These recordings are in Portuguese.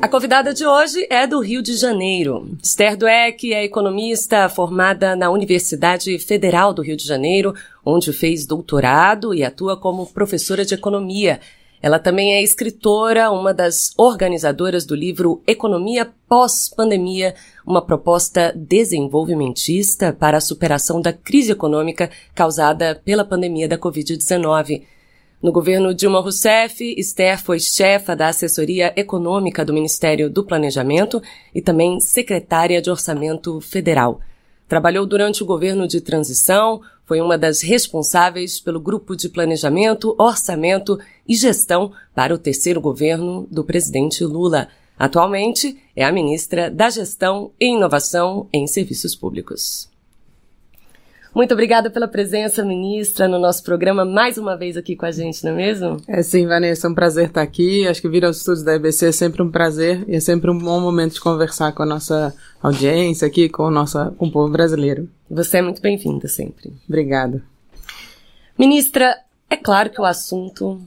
A convidada de hoje é do Rio de Janeiro. Esther Dweck é economista formada na Universidade Federal do Rio de Janeiro, onde fez doutorado e atua como professora de economia. Ela também é escritora, uma das organizadoras do livro Economia Pós-Pandemia, uma proposta desenvolvimentista para a superação da crise econômica causada pela pandemia da Covid-19. No governo Dilma Rousseff, Esther foi chefa da assessoria econômica do Ministério do Planejamento e também secretária de Orçamento Federal. Trabalhou durante o governo de transição, foi uma das responsáveis pelo grupo de planejamento, orçamento e gestão para o terceiro governo do presidente Lula. Atualmente é a ministra da Gestão e Inovação em Serviços Públicos. Muito obrigada pela presença, ministra, no nosso programa, mais uma vez aqui com a gente, não é mesmo? É sim, Vanessa, é um prazer estar aqui. Acho que vir aos estudos da EBC é sempre um prazer e é sempre um bom momento de conversar com a nossa audiência aqui, com o, nosso, com o povo brasileiro. Você é muito bem-vinda sempre. Obrigada. Ministra, é claro que o assunto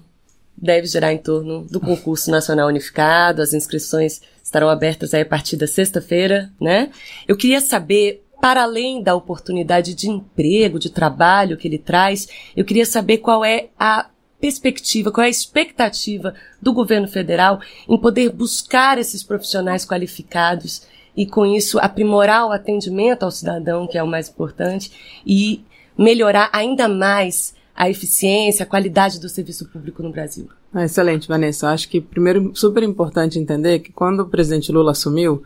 deve girar em torno do concurso nacional unificado, as inscrições estarão abertas aí a partir da sexta-feira, né? Eu queria saber para além da oportunidade de emprego, de trabalho que ele traz, eu queria saber qual é a perspectiva, qual é a expectativa do governo federal em poder buscar esses profissionais qualificados e, com isso, aprimorar o atendimento ao cidadão, que é o mais importante, e melhorar ainda mais a eficiência, a qualidade do serviço público no Brasil. Ah, excelente, Vanessa. Acho que, primeiro, super importante entender que quando o presidente Lula assumiu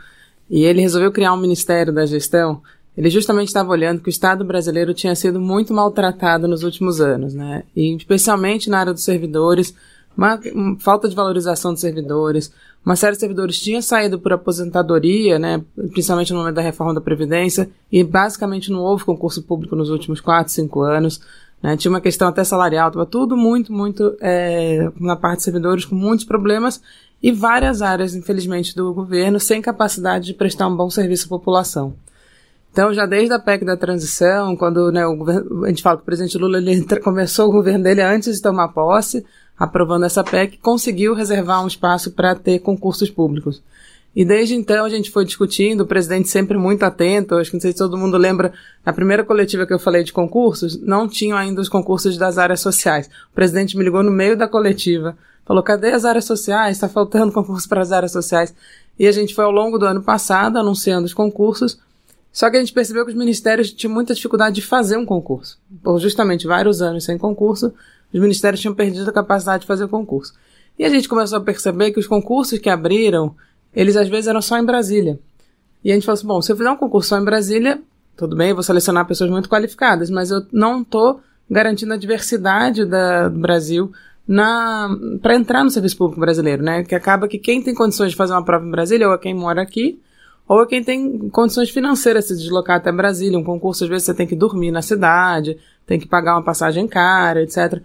e ele resolveu criar um Ministério da Gestão, ele justamente estava olhando que o Estado brasileiro tinha sido muito maltratado nos últimos anos, né? E especialmente na área dos servidores, uma, falta de valorização dos servidores. Uma série de servidores tinha saído por aposentadoria, né? Principalmente no momento da reforma da Previdência, e basicamente não houve concurso público nos últimos quatro, cinco anos. Né? Tinha uma questão até salarial, estava tudo muito, muito é, na parte de servidores com muitos problemas e várias áreas, infelizmente, do governo sem capacidade de prestar um bom serviço à população. Então, já desde a PEC da transição, quando né, governo, a gente fala que o presidente Lula ele começou o governo dele antes de tomar posse, aprovando essa PEC, conseguiu reservar um espaço para ter concursos públicos. E desde então a gente foi discutindo, o presidente sempre muito atento, acho que não sei se todo mundo lembra, na primeira coletiva que eu falei de concursos, não tinham ainda os concursos das áreas sociais. O presidente me ligou no meio da coletiva, falou, cadê as áreas sociais? Está faltando concurso para as áreas sociais. E a gente foi ao longo do ano passado anunciando os concursos, só que a gente percebeu que os ministérios tinham muita dificuldade de fazer um concurso. Por justamente vários anos sem concurso, os ministérios tinham perdido a capacidade de fazer o concurso. E a gente começou a perceber que os concursos que abriram, eles às vezes eram só em Brasília. E a gente falou assim, bom, se eu fizer um concurso só em Brasília, tudo bem, eu vou selecionar pessoas muito qualificadas, mas eu não estou garantindo a diversidade da, do Brasil para entrar no serviço público brasileiro, né? Que acaba que quem tem condições de fazer uma prova em Brasília ou é quem mora aqui, ou é quem tem condições financeiras se deslocar até Brasília. Um concurso, às vezes, você tem que dormir na cidade, tem que pagar uma passagem cara, etc.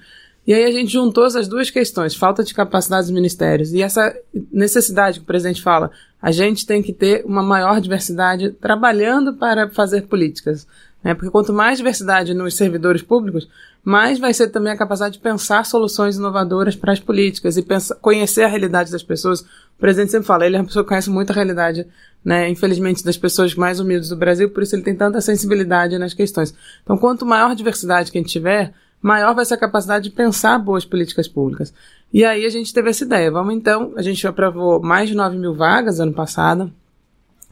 E aí a gente juntou essas duas questões, falta de capacidade dos ministérios e essa necessidade que o presidente fala, a gente tem que ter uma maior diversidade trabalhando para fazer políticas. Né? Porque quanto mais diversidade nos servidores públicos, mais vai ser também a capacidade de pensar soluções inovadoras para as políticas e pensar, conhecer a realidade das pessoas. O presidente sempre fala, ele é uma pessoa que conhece muito a realidade, né, infelizmente, das pessoas mais humildes do Brasil, por isso ele tem tanta sensibilidade nas questões. Então, quanto maior a diversidade que a gente tiver, maior vai ser a capacidade de pensar boas políticas públicas. E aí a gente teve essa ideia. Vamos então, a gente aprovou mais de 9 mil vagas ano passado.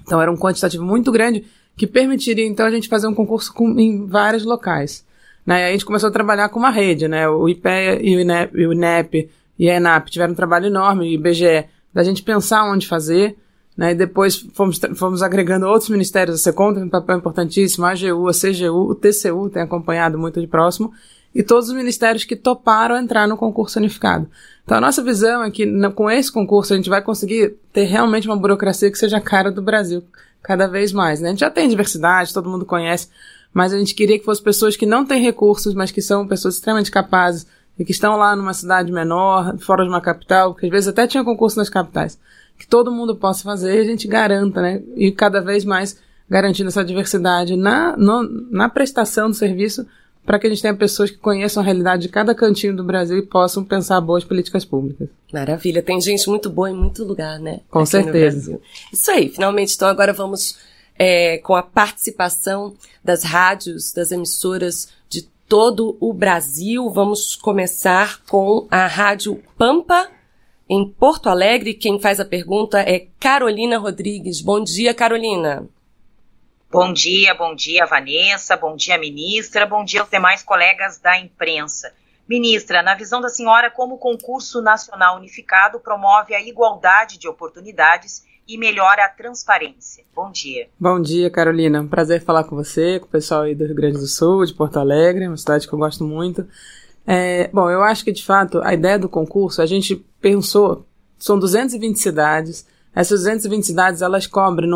Então era um quantitativo muito grande que permitiria então a gente fazer um concurso com, em vários locais. Né? a gente começou a trabalhar com uma rede, né? O IPEA e o INEP, e o INEP e a ENAP tiveram um trabalho enorme, e o IBGE, da gente pensar onde fazer, né? E depois fomos, fomos agregando outros ministérios, a SECOM tem um papel importantíssimo, a AGU, a CGU, o TCU tem acompanhado muito de próximo, e todos os ministérios que toparam entrar no concurso unificado. Então a nossa visão é que com esse concurso a gente vai conseguir ter realmente uma burocracia que seja cara do Brasil, cada vez mais. Né? A gente já tem diversidade, todo mundo conhece, mas a gente queria que fossem pessoas que não têm recursos, mas que são pessoas extremamente capazes e que estão lá numa cidade menor, fora de uma capital, que às vezes até tinha concurso nas capitais, que todo mundo possa fazer e a gente garanta, né? E cada vez mais garantindo essa diversidade na, no, na prestação do serviço para que a gente tenha pessoas que conheçam a realidade de cada cantinho do Brasil e possam pensar boas políticas públicas. Maravilha, tem gente muito boa em muito lugar, né? Com Aqui certeza. Isso aí, finalmente, então agora vamos é, com a participação das rádios, das emissoras de todo o Brasil. Vamos começar com a Rádio Pampa, em Porto Alegre. Quem faz a pergunta é Carolina Rodrigues. Bom dia, Carolina. Bom dia, bom dia, Vanessa, bom dia, ministra, bom dia aos demais colegas da imprensa. Ministra, na visão da senhora, como o concurso nacional unificado promove a igualdade de oportunidades e melhora a transparência? Bom dia. Bom dia, Carolina. Prazer falar com você, com o pessoal aí do Rio Grande do Sul, de Porto Alegre, uma cidade que eu gosto muito. É, bom, eu acho que de fato a ideia do concurso, a gente pensou, são 220 cidades, essas 220 cidades, elas cobrem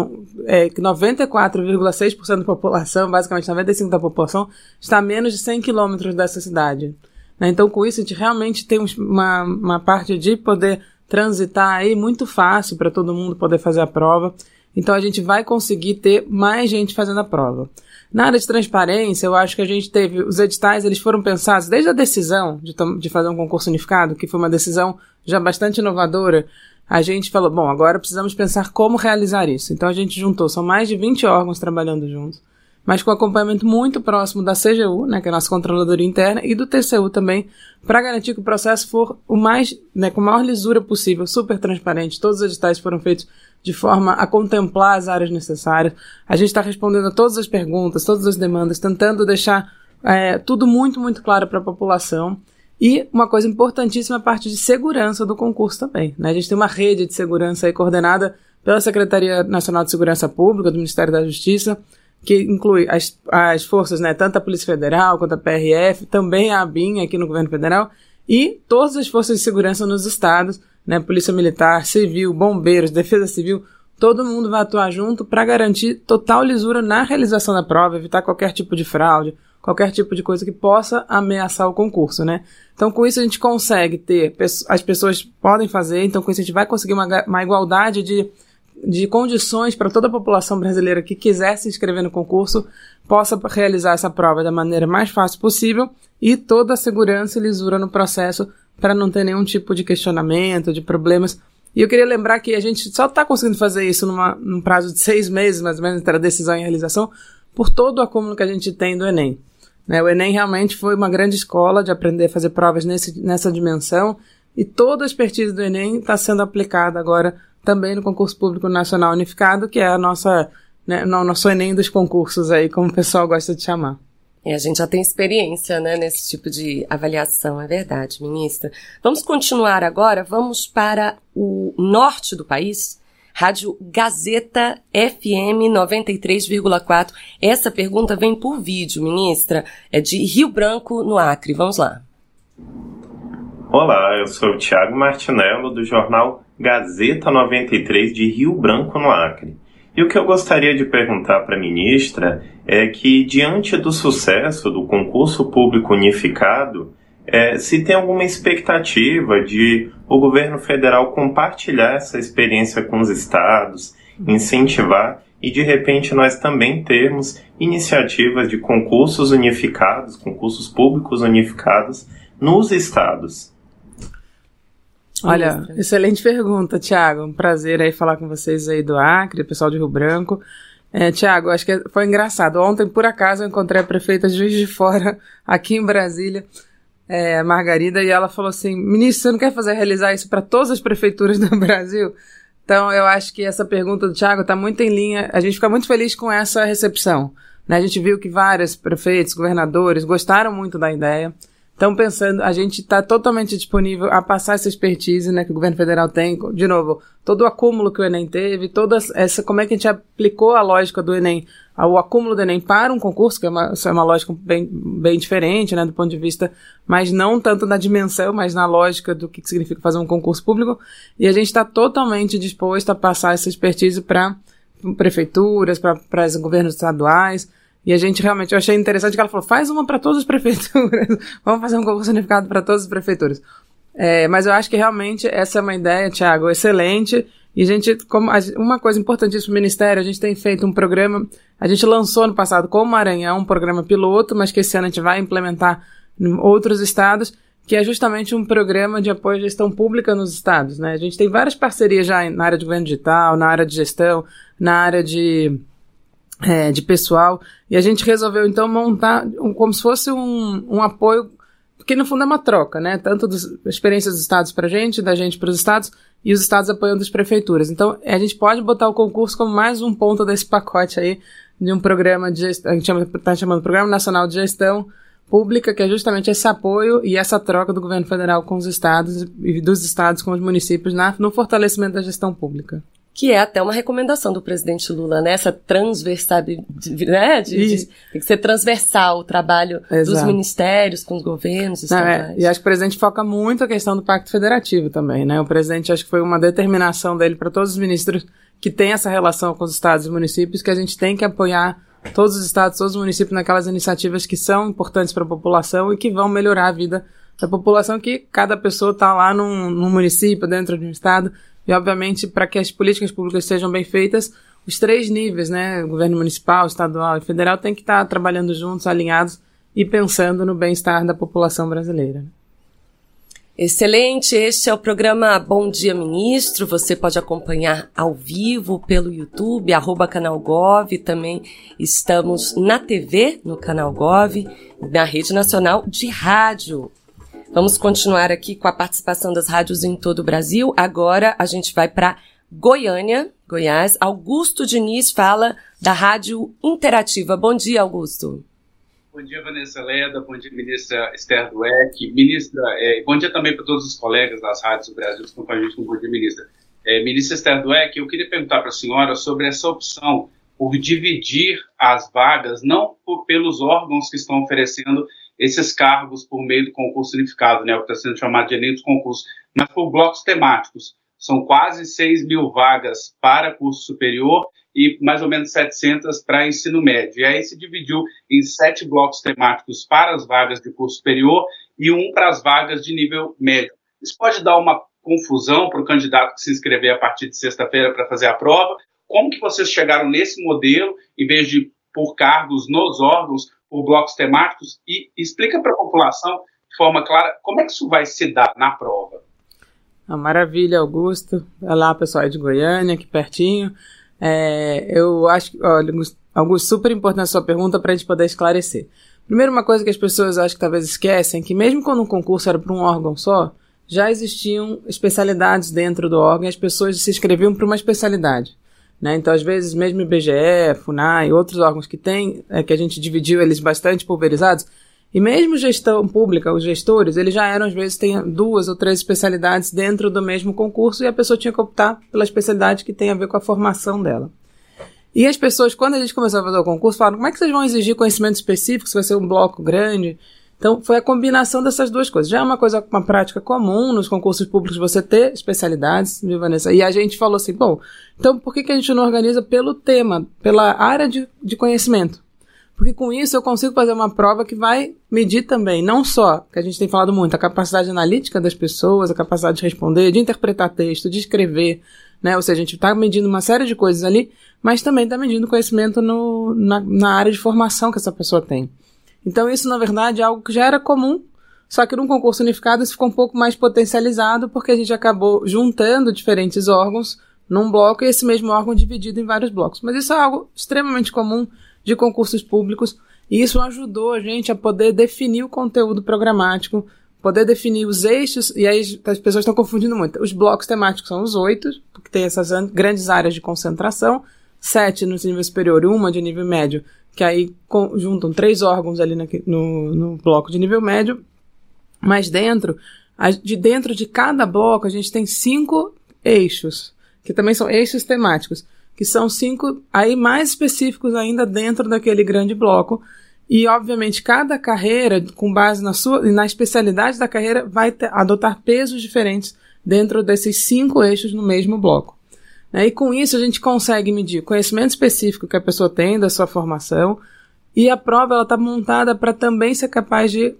é, 94,6% da população, basicamente 95% da população, está a menos de 100 quilômetros dessa cidade. Né? Então, com isso, a gente realmente tem uma, uma parte de poder transitar aí muito fácil para todo mundo poder fazer a prova. Então, a gente vai conseguir ter mais gente fazendo a prova. Na área de transparência, eu acho que a gente teve, os editais, eles foram pensados desde a decisão de, de fazer um concurso unificado, que foi uma decisão já bastante inovadora, a gente falou, bom, agora precisamos pensar como realizar isso. Então a gente juntou, são mais de 20 órgãos trabalhando juntos, mas com acompanhamento muito próximo da CGU, né, que é a nossa controladoria interna, e do TCU também, para garantir que o processo for o mais, né, com a maior lisura possível, super transparente. Todos os editais foram feitos de forma a contemplar as áreas necessárias. A gente está respondendo a todas as perguntas, todas as demandas, tentando deixar é, tudo muito, muito claro para a população. E uma coisa importantíssima é a parte de segurança do concurso também. Né? A gente tem uma rede de segurança coordenada pela Secretaria Nacional de Segurança Pública, do Ministério da Justiça, que inclui as, as forças, né, tanto a Polícia Federal quanto a PRF, também a ABIN aqui no governo federal, e todas as forças de segurança nos estados, né, Polícia Militar, Civil, Bombeiros, Defesa Civil, todo mundo vai atuar junto para garantir total lisura na realização da prova, evitar qualquer tipo de fraude, qualquer tipo de coisa que possa ameaçar o concurso, né? Então, com isso a gente consegue ter, as pessoas podem fazer, então com isso a gente vai conseguir uma, uma igualdade de, de condições para toda a população brasileira que quiser se inscrever no concurso possa realizar essa prova da maneira mais fácil possível e toda a segurança e lisura no processo para não ter nenhum tipo de questionamento, de problemas. E eu queria lembrar que a gente só está conseguindo fazer isso numa, num prazo de seis meses, mais ou menos, entre a decisão e a realização, por todo o acúmulo que a gente tem do Enem. Né? O Enem realmente foi uma grande escola de aprender a fazer provas nesse, nessa dimensão e toda a expertise do Enem está sendo aplicada agora também no concurso público nacional unificado, que é a nossa, né, o nosso Enem dos concursos aí, como o pessoal gosta de chamar. E a gente já tem experiência, né, nesse tipo de avaliação, é verdade, ministra. Vamos continuar agora, vamos para o norte do país, Rádio Gazeta FM 93,4. Essa pergunta vem por vídeo, ministra. É de Rio Branco, no Acre. Vamos lá. Olá, eu sou o Tiago Martinello, do jornal Gazeta 93 de Rio Branco, no Acre. E o que eu gostaria de perguntar para a ministra é que, diante do sucesso do concurso público unificado, é, se tem alguma expectativa de o governo federal compartilhar essa experiência com os estados, incentivar e de repente nós também termos iniciativas de concursos unificados, concursos públicos unificados nos estados. Olha, excelente pergunta, Tiago. Um prazer aí falar com vocês aí do Acre, pessoal de Rio Branco. É, Tiago, acho que foi engraçado. Ontem, por acaso, eu encontrei a prefeita de Juiz de Fora aqui em Brasília é, Margarida, e ela falou assim: ministro, você não quer fazer realizar isso para todas as prefeituras do Brasil? Então, eu acho que essa pergunta do Tiago está muito em linha. A gente fica muito feliz com essa recepção. Né? A gente viu que vários prefeitos, governadores gostaram muito da ideia. Estão pensando, a gente está totalmente disponível a passar essa expertise né, que o governo federal tem. De novo, todo o acúmulo que o Enem teve, toda essa, como é que a gente aplicou a lógica do Enem, o acúmulo do Enem para um concurso, que é uma, é uma lógica bem, bem diferente, né, do ponto de vista, mas não tanto na dimensão, mas na lógica do que significa fazer um concurso público. E a gente está totalmente disposto a passar essa expertise para prefeituras, para os governos estaduais, e a gente realmente, eu achei interessante que ela falou, faz uma para todas as prefeituras. Vamos fazer um concurso unificado para todas as prefeituras. É, mas eu acho que realmente essa é uma ideia, Tiago, excelente. E a gente, como uma coisa importantíssima do Ministério, a gente tem feito um programa, a gente lançou no passado com o Maranhão um programa piloto, mas que esse ano a gente vai implementar em outros estados, que é justamente um programa de apoio à gestão pública nos estados. Né? A gente tem várias parcerias já na área de governo digital, na área de gestão, na área de, é, de pessoal, e a gente resolveu então montar um, como se fosse um, um apoio porque no fundo é uma troca, né? Tanto das experiências dos estados para a gente, da gente para os estados, e os estados apoiando as prefeituras. Então, a gente pode botar o concurso como mais um ponto desse pacote aí de um programa de gestão, a gente está chamando Programa Nacional de Gestão Pública, que é justamente esse apoio e essa troca do governo federal com os estados e dos estados com os municípios na, no fortalecimento da gestão pública que é até uma recomendação do presidente Lula, né? Essa transversalidade, né? De, de, tem que ser transversal o trabalho Exato. dos ministérios com os governos Não, é, e acho que o presidente foca muito a questão do Pacto Federativo também, né? O presidente acho que foi uma determinação dele para todos os ministros que têm essa relação com os estados e municípios que a gente tem que apoiar todos os estados, todos os municípios naquelas iniciativas que são importantes para a população e que vão melhorar a vida da população que cada pessoa está lá num, num município, dentro de um estado, e, obviamente, para que as políticas públicas sejam bem feitas, os três níveis, né, governo municipal, estadual e federal, têm que estar trabalhando juntos, alinhados e pensando no bem-estar da população brasileira. Excelente, este é o programa Bom Dia Ministro. Você pode acompanhar ao vivo pelo YouTube, arroba canal Gov. Também estamos na TV, no canal Gov, na Rede Nacional de Rádio. Vamos continuar aqui com a participação das rádios em todo o Brasil. Agora a gente vai para Goiânia, Goiás. Augusto Diniz fala da Rádio Interativa. Bom dia, Augusto. Bom dia, Vanessa Leda. Bom dia, ministra Esther Dueck. Ministra, é, bom dia também para todos os colegas das rádios do Brasil que estão com a gente Bom Dia, Ministra. É, ministra Esther Dueck, eu queria perguntar para a senhora sobre essa opção por dividir as vagas, não por, pelos órgãos que estão oferecendo esses cargos por meio do concurso unificado, né, o que está sendo chamado de Enem dos concursos, mas por blocos temáticos. São quase 6 mil vagas para curso superior e mais ou menos 700 para ensino médio. E aí se dividiu em sete blocos temáticos para as vagas de curso superior e um para as vagas de nível médio. Isso pode dar uma confusão para o candidato que se inscrever a partir de sexta-feira para fazer a prova. Como que vocês chegaram nesse modelo, em vez de por cargos nos órgãos, por blocos temáticos e explica para a população de forma clara como é que isso vai se dar na prova. Ah, maravilha, Augusto. Olá, pessoal de Goiânia, aqui pertinho. É, eu acho, olha, Augusto, super importante a sua pergunta para a gente poder esclarecer. Primeiro, uma coisa que as pessoas acho que talvez esquecem, que mesmo quando um concurso era para um órgão só, já existiam especialidades dentro do órgão e as pessoas se inscreviam para uma especialidade. Né? Então, às vezes, mesmo IBGE, FUNAI, outros órgãos que tem, é, que a gente dividiu eles bastante pulverizados, e mesmo gestão pública, os gestores, eles já eram, às vezes, tem duas ou três especialidades dentro do mesmo concurso e a pessoa tinha que optar pela especialidade que tem a ver com a formação dela. E as pessoas, quando a gente começou a fazer o concurso, falaram, como é que vocês vão exigir conhecimento específico se vai ser um bloco grande? Então, foi a combinação dessas duas coisas. Já é uma coisa, uma prática comum nos concursos públicos você ter especialidades, viu, Vanessa? E a gente falou assim, bom, então por que, que a gente não organiza pelo tema, pela área de, de conhecimento? Porque com isso eu consigo fazer uma prova que vai medir também, não só, que a gente tem falado muito, a capacidade analítica das pessoas, a capacidade de responder, de interpretar texto, de escrever, né? Ou seja, a gente está medindo uma série de coisas ali, mas também está medindo conhecimento no, na, na área de formação que essa pessoa tem. Então isso, na verdade, é algo que já era comum, só que num concurso unificado isso ficou um pouco mais potencializado, porque a gente acabou juntando diferentes órgãos num bloco e esse mesmo órgão dividido em vários blocos. Mas isso é algo extremamente comum de concursos públicos e isso ajudou a gente a poder definir o conteúdo programático, poder definir os eixos, e aí as pessoas estão confundindo muito. Os blocos temáticos são os oito, porque tem essas grandes áreas de concentração, sete no nível superior e uma de nível médio, que aí juntam três órgãos ali no, no bloco de nível médio, mas dentro, de dentro de cada bloco a gente tem cinco eixos, que também são eixos temáticos, que são cinco aí mais específicos ainda dentro daquele grande bloco. E, obviamente, cada carreira, com base na sua na especialidade da carreira, vai ter, adotar pesos diferentes dentro desses cinco eixos no mesmo bloco. Né? E com isso a gente consegue medir conhecimento específico que a pessoa tem da sua formação, e a prova ela está montada para também ser capaz de,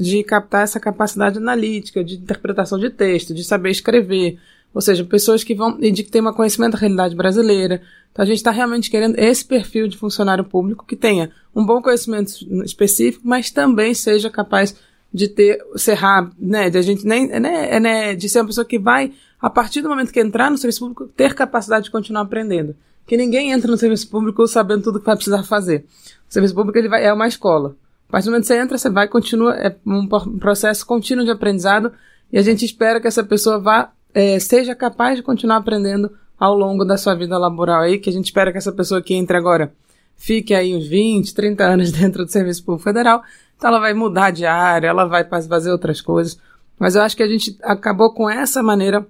de captar essa capacidade analítica, de interpretação de texto, de saber escrever. ou seja, pessoas que vão e de que têm um conhecimento da realidade brasileira. Então a gente está realmente querendo esse perfil de funcionário público que tenha um bom conhecimento específico, mas também seja capaz de ter, ser rápido, né, de a gente nem, né, né, de ser uma pessoa que vai, a partir do momento que entrar no serviço público, ter capacidade de continuar aprendendo. Que ninguém entra no serviço público sabendo tudo que vai precisar fazer. O serviço público ele vai, é uma escola. A partir do momento que você entra, você vai, continua, é um processo contínuo de aprendizado e a gente espera que essa pessoa vá, é, seja capaz de continuar aprendendo ao longo da sua vida laboral aí, que a gente espera que essa pessoa que entre agora fique aí uns 20, 30 anos dentro do Serviço Público Federal, então ela vai mudar de área, ela vai fazer outras coisas. Mas eu acho que a gente acabou com essa maneira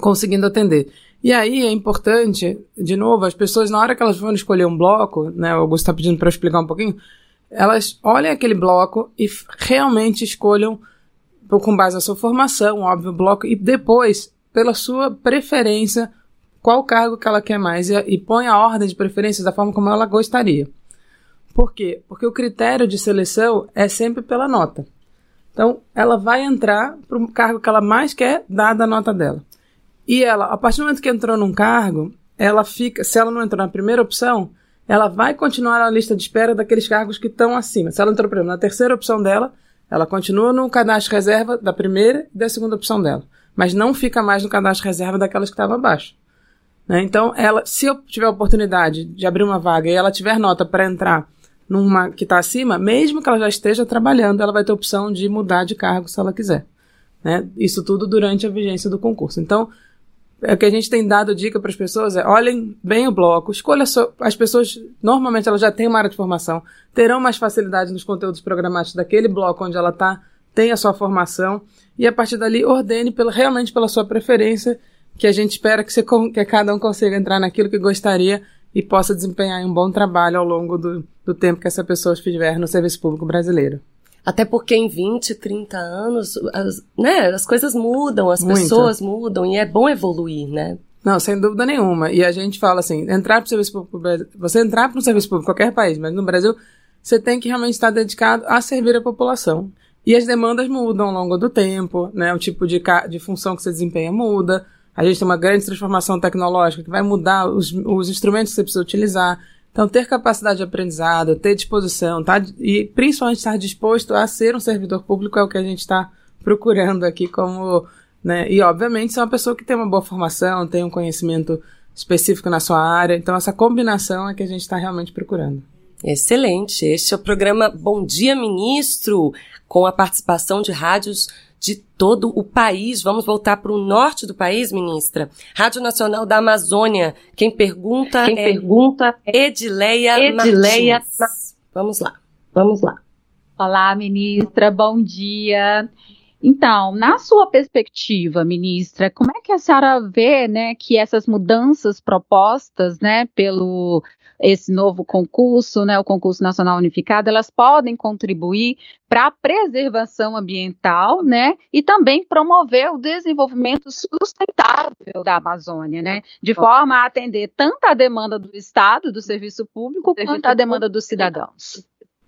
conseguindo atender. E aí é importante, de novo, as pessoas, na hora que elas vão escolher um bloco, né, o Augusto está pedindo para eu explicar um pouquinho, elas olhem aquele bloco e realmente escolham, com base na sua formação, óbvio, bloco, e depois, pela sua preferência, qual cargo que ela quer mais e, e põe a ordem de preferência da forma como ela gostaria. Por quê? Porque o critério de seleção é sempre pela nota. Então, ela vai entrar para o cargo que ela mais quer, dada a nota dela. E ela, a partir do momento que entrou num cargo, ela fica, se ela não entrou na primeira opção, ela vai continuar na lista de espera daqueles cargos que estão acima. Se ela entrou, por exemplo, na terceira opção dela, ela continua no cadastro reserva da primeira e da segunda opção dela. Mas não fica mais no cadastro reserva daquelas que estavam abaixo. Né? Então, ela, se eu tiver a oportunidade de abrir uma vaga e ela tiver nota para entrar numa que está acima, mesmo que ela já esteja trabalhando, ela vai ter opção de mudar de cargo se ela quiser. Né? Isso tudo durante a vigência do concurso. Então, é que a gente tem dado dica para as pessoas é olhem bem o bloco, escolha so, as pessoas, normalmente elas já têm uma área de formação, terão mais facilidade nos conteúdos programados daquele bloco onde ela está, tem a sua formação, e a partir dali ordene pela, realmente pela sua preferência, que a gente espera que, você, que cada um consiga entrar naquilo que gostaria e possa desempenhar um bom trabalho ao longo do, do tempo que essa pessoa estiver no serviço público brasileiro. Até porque em 20, 30 anos, as, né, as coisas mudam, as Muito. pessoas mudam e é bom evoluir, né? Não, sem dúvida nenhuma. E a gente fala assim, entrar para o serviço público, você entrar para um serviço público qualquer país, mas no Brasil, você tem que realmente estar dedicado a servir a população. E as demandas mudam ao longo do tempo, né? O tipo de, de função que você desempenha muda. A gente tem uma grande transformação tecnológica que vai mudar os, os instrumentos que você precisa utilizar. Então, ter capacidade de aprendizado, ter disposição, tá? E principalmente estar disposto a ser um servidor público é o que a gente está procurando aqui como, né? E obviamente ser uma pessoa que tem uma boa formação, tem um conhecimento específico na sua área. Então, essa combinação é que a gente está realmente procurando. Excelente. Este é o programa Bom Dia Ministro, com a participação de rádios de todo o país. Vamos voltar para o norte do país, ministra. Rádio Nacional da Amazônia. Quem pergunta Quem é pergunta é Edileia, Edileia Martins. Vamos lá. Vamos lá. Olá, ministra. Bom dia. Então, na sua perspectiva, ministra, como é que a senhora vê, né, que essas mudanças propostas, né, pelo esse novo concurso, né, o concurso nacional unificado, elas podem contribuir para a preservação ambiental, né, e também promover o desenvolvimento sustentável da Amazônia, né, de forma a atender tanto a demanda do Estado, do serviço público, quanto a demanda dos cidadãos.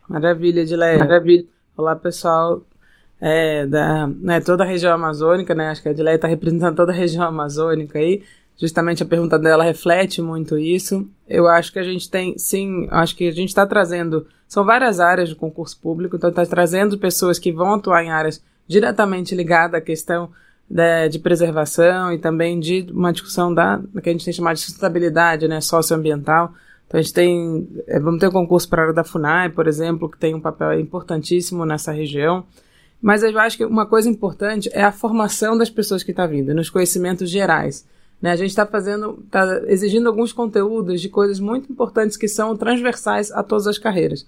Maravilha, Edileia. Maravilha. Olá, pessoal é, da né, toda a região amazônica, né? Acho que a Edileia está representando toda a região amazônica aí. Justamente a pergunta dela reflete muito isso. Eu acho que a gente tem, sim, acho que a gente está trazendo. São várias áreas do concurso público, então está trazendo pessoas que vão atuar em áreas diretamente ligadas à questão de, de, preservação e também de uma discussão da que a gente tem chamado de sustentabilidade né, socioambiental. Então a gente tem, é, vamos ter um concurso para a área da FUNAI, por exemplo, que tem um papel importantíssimo nessa região. Mas eu acho que uma coisa importante é a formação das pessoas que estão tá vindo, nos conhecimentos gerais. Né? A gente está fazendo, está exigindo alguns conteúdos de coisas muito importantes que são transversais a todas as carreiras.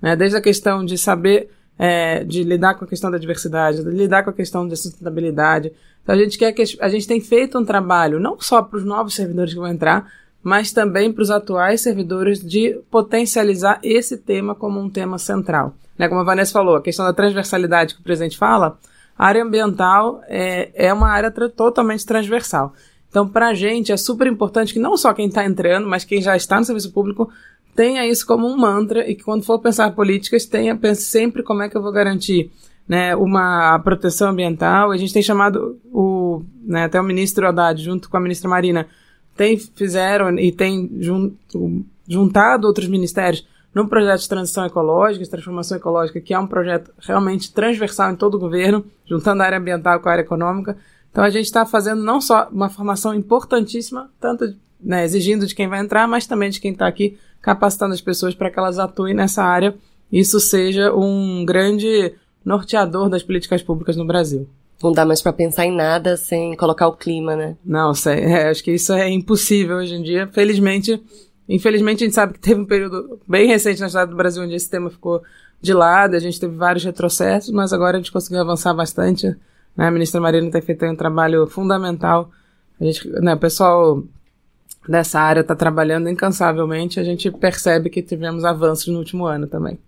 Né? Desde a questão de saber, é, de lidar com a questão da diversidade, de lidar com a questão da sustentabilidade. Então a gente quer que a gente tem feito um trabalho não só para os novos servidores que vão entrar, mas também para os atuais servidores de potencializar esse tema como um tema central. Né, como a Vanessa falou, a questão da transversalidade que o presidente fala, a área ambiental é, é uma área tra totalmente transversal. Então, para a gente, é super importante que não só quem está entrando, mas quem já está no serviço público tenha isso como um mantra e que quando for pensar políticas, tenha, pense sempre como é que eu vou garantir né, uma proteção ambiental. A gente tem chamado o né, até o ministro Haddad, junto com a ministra Marina, tem, fizeram e tem juntado outros ministérios num projeto de transição ecológica, de transformação ecológica, que é um projeto realmente transversal em todo o governo, juntando a área ambiental com a área econômica. Então a gente está fazendo não só uma formação importantíssima, tanto né, exigindo de quem vai entrar, mas também de quem está aqui, capacitando as pessoas para que elas atuem nessa área. Isso seja um grande norteador das políticas públicas no Brasil. Não dá mais para pensar em nada sem colocar o clima, né? Não, sei, é, acho que isso é impossível hoje em dia. Felizmente, infelizmente a gente sabe que teve um período bem recente na história do Brasil onde esse tema ficou de lado, a gente teve vários retrocessos, mas agora a gente conseguiu avançar bastante. Né? A ministra Marina tem feito um trabalho fundamental. A gente, né, o pessoal dessa área está trabalhando incansavelmente, a gente percebe que tivemos avanços no último ano também.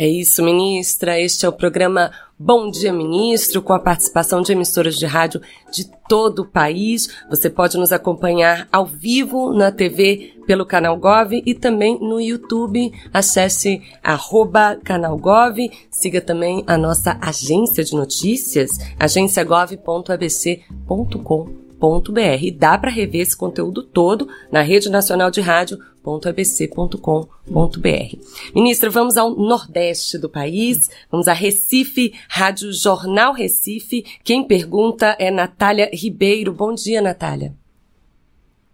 É isso, ministra. Este é o programa Bom Dia Ministro, com a participação de emissoras de rádio de todo o país. Você pode nos acompanhar ao vivo na TV pelo canal Gov e também no YouTube. Acesse arroba canal Gov. Siga também a nossa agência de notícias, agenciagov.abc.com abc.br. Dá para rever esse conteúdo todo na Rede Nacional de Rádio.abc.com.br. Ministra, vamos ao nordeste do país, vamos a Recife, Rádio Jornal Recife. Quem pergunta é Natália Ribeiro. Bom dia, Natália.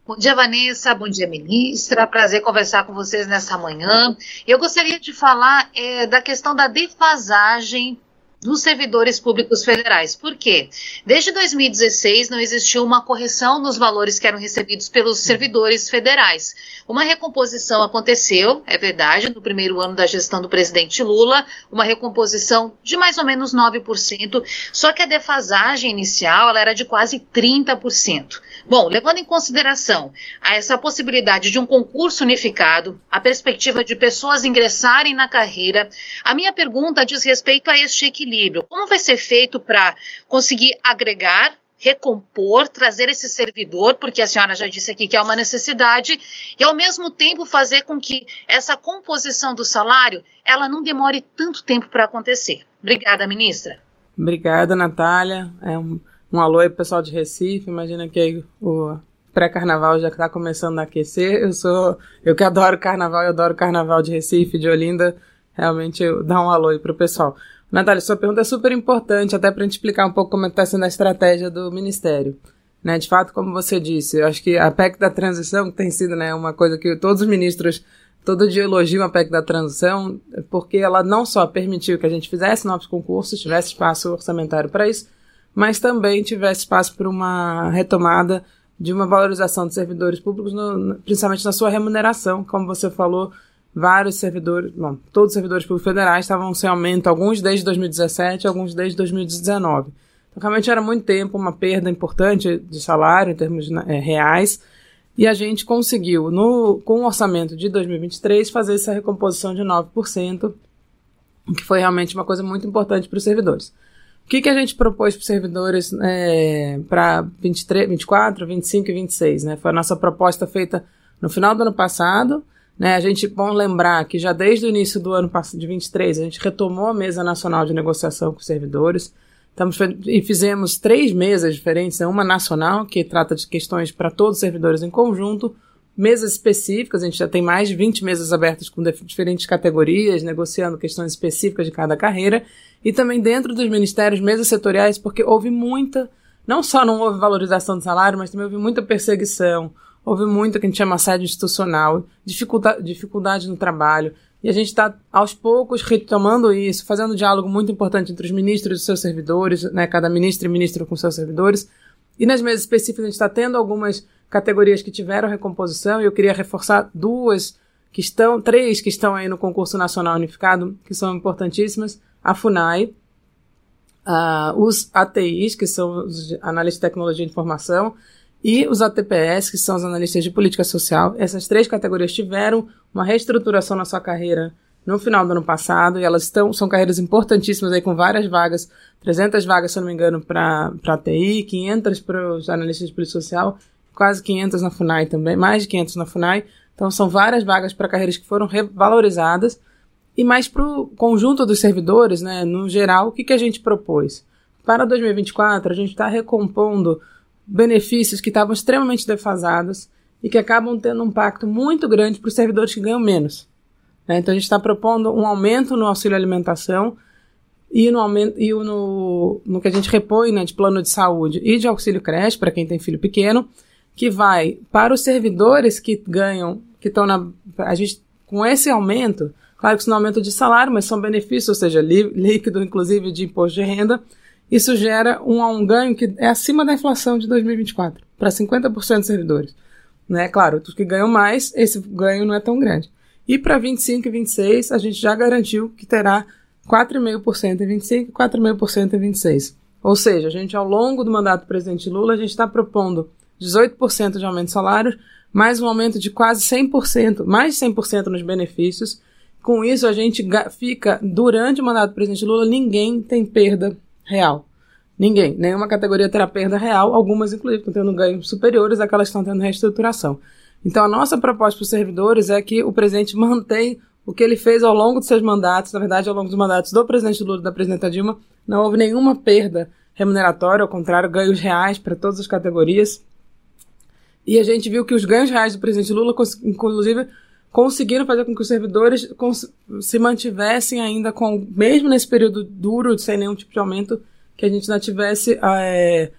Bom dia, Vanessa. Bom dia, ministra. Prazer conversar com vocês nessa manhã. Eu gostaria de falar é, da questão da defasagem dos servidores públicos federais. Por quê? Desde 2016 não existiu uma correção nos valores que eram recebidos pelos servidores federais. Uma recomposição aconteceu, é verdade, no primeiro ano da gestão do presidente Lula, uma recomposição de mais ou menos 9%, só que a defasagem inicial era de quase 30%. Bom, levando em consideração essa possibilidade de um concurso unificado, a perspectiva de pessoas ingressarem na carreira, a minha pergunta diz respeito a este equilíbrio. Como vai ser feito para conseguir agregar recompor, trazer esse servidor, porque a senhora já disse aqui que é uma necessidade, e ao mesmo tempo fazer com que essa composição do salário ela não demore tanto tempo para acontecer. Obrigada, ministra. Obrigada, Natália. É um um alô aí pro pessoal de Recife. Imagina que o pré-carnaval já está começando a aquecer. Eu sou. Eu que adoro carnaval, eu adoro carnaval de Recife, de Olinda. Realmente dá um alô aí pro pessoal. Natália, sua pergunta é super importante, até para gente explicar um pouco como é está sendo a estratégia do Ministério. Né, de fato, como você disse, eu acho que a PEC da transição tem sido né, uma coisa que todos os ministros todo dia elogiam a PEC da transição, porque ela não só permitiu que a gente fizesse novos concursos, tivesse espaço orçamentário para isso, mas também tivesse espaço para uma retomada de uma valorização dos servidores públicos, no, principalmente na sua remuneração. Como você falou, vários servidores, bom, todos os servidores públicos federais estavam sem aumento, alguns desde 2017, alguns desde 2019. Então, realmente era muito tempo, uma perda importante de salário em termos é, reais, e a gente conseguiu, no, com o orçamento de 2023, fazer essa recomposição de 9%, que foi realmente uma coisa muito importante para os servidores. O que, que a gente propôs para os servidores é, para 23, 24, 25 e 26? Né? Foi a nossa proposta feita no final do ano passado. Né? A gente, bom lembrar que já desde o início do ano de 23, a gente retomou a mesa nacional de negociação com os servidores. Estamos, e fizemos três mesas diferentes, né? uma nacional, que trata de questões para todos os servidores em conjunto, mesas específicas, a gente já tem mais de 20 mesas abertas com diferentes categorias, negociando questões específicas de cada carreira, e também dentro dos ministérios, mesas setoriais, porque houve muita, não só não houve valorização do salário, mas também houve muita perseguição, houve muito que a gente chama assédio institucional, dificuldade, dificuldade no trabalho, e a gente está, aos poucos, retomando isso, fazendo um diálogo muito importante entre os ministros e os seus servidores, né, cada ministro e ministro com seus servidores, e nas mesas específicas a gente está tendo algumas categorias que tiveram recomposição, e eu queria reforçar duas que estão, três que estão aí no concurso nacional unificado, que são importantíssimas, a FUNAI, uh, os ATIs, que são os analistas de tecnologia de informação, e os ATPS, que são os analistas de política social. Essas três categorias tiveram uma reestruturação na sua carreira no final do ano passado, e elas estão, são carreiras importantíssimas aí com várias vagas, 300 vagas, se eu não me engano, para TI, 500 para os analistas de política social, quase 500 na FUNAI também, mais de 500 na FUNAI. Então são várias vagas para carreiras que foram revalorizadas. E mais para o conjunto dos servidores, né, no geral, o que, que a gente propôs? para 2024 a gente está recompondo benefícios que estavam extremamente defasados e que acabam tendo um impacto muito grande para os servidores que ganham menos. Né? Então a gente está propondo um aumento no auxílio alimentação e no aumento e no, no que a gente repõe né, de plano de saúde e de auxílio creche para quem tem filho pequeno, que vai para os servidores que ganham, que estão na. A gente, com esse aumento, claro que isso não é aumento de salário, mas são benefícios, ou seja, líquido, inclusive, de imposto de renda. Isso gera um, um ganho que é acima da inflação de 2024, para 50% dos servidores. Né? Claro, os que ganham mais, esse ganho não é tão grande. E para 25 e 26, a gente já garantiu que terá 4,5% em 25 e 4,5% em 26. Ou seja, a gente, ao longo do mandato do presidente Lula, a gente está propondo 18% de aumento de salários, mais um aumento de quase 100%, mais de 100% nos benefícios. Com isso, a gente fica, durante o mandato do presidente Lula, ninguém tem perda real. Ninguém. Nenhuma categoria terá perda real, algumas, inclusive, estão tendo ganhos superiores àquelas que estão tendo reestruturação. Então, a nossa proposta para os servidores é que o presidente mantém o que ele fez ao longo dos seus mandatos, na verdade, ao longo dos mandatos do presidente Lula e da presidenta Dilma, não houve nenhuma perda remuneratória, ao contrário, ganhos reais para todas as categorias. E a gente viu que os ganhos reais do presidente Lula, inclusive, conseguiram fazer com que os servidores se mantivessem ainda com, mesmo nesse período duro, sem nenhum tipo de aumento, que a gente não tivesse é,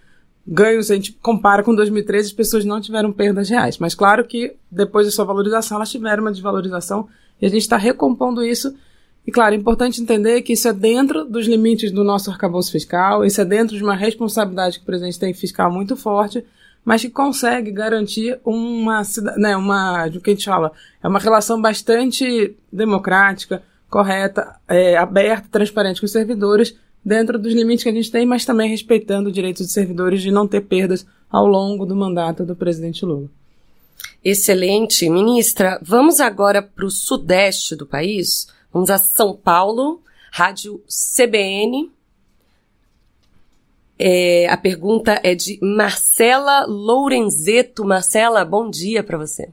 ganhos, a gente compara com 2013, as pessoas não tiveram perdas reais. Mas claro que depois da sua valorização, elas tiveram uma desvalorização e a gente está recompondo isso. E claro, é importante entender que isso é dentro dos limites do nosso arcabouço fiscal, isso é dentro de uma responsabilidade que o presidente tem fiscal muito forte, mas que consegue garantir uma, né, uma, o que a gente fala, é uma relação bastante democrática, correta, é, aberta, transparente com os servidores, dentro dos limites que a gente tem, mas também respeitando o direito dos servidores de não ter perdas ao longo do mandato do presidente Lula. Excelente. Ministra, vamos agora para o sudeste do país. Vamos a São Paulo, Rádio CBN. É, a pergunta é de Marcela Lourenzeto. Marcela, bom dia para você.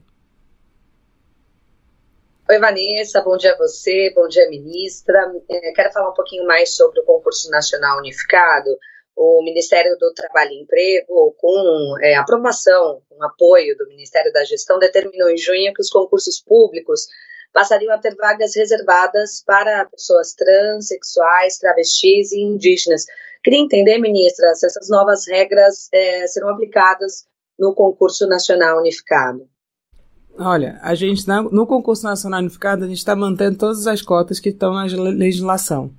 Oi, Vanessa, bom dia a você, bom dia, ministra. É, quero falar um pouquinho mais sobre o concurso nacional unificado. O Ministério do Trabalho e Emprego, com é, aprovação, com apoio do Ministério da Gestão, determinou em junho que os concursos públicos passariam a ter vagas reservadas para pessoas transexuais, travestis e indígenas. Queria entender, ministra, se essas novas regras é, serão aplicadas no concurso nacional unificado. Olha, a gente no concurso nacional unificado a gente está mantendo todas as cotas que estão na legislação.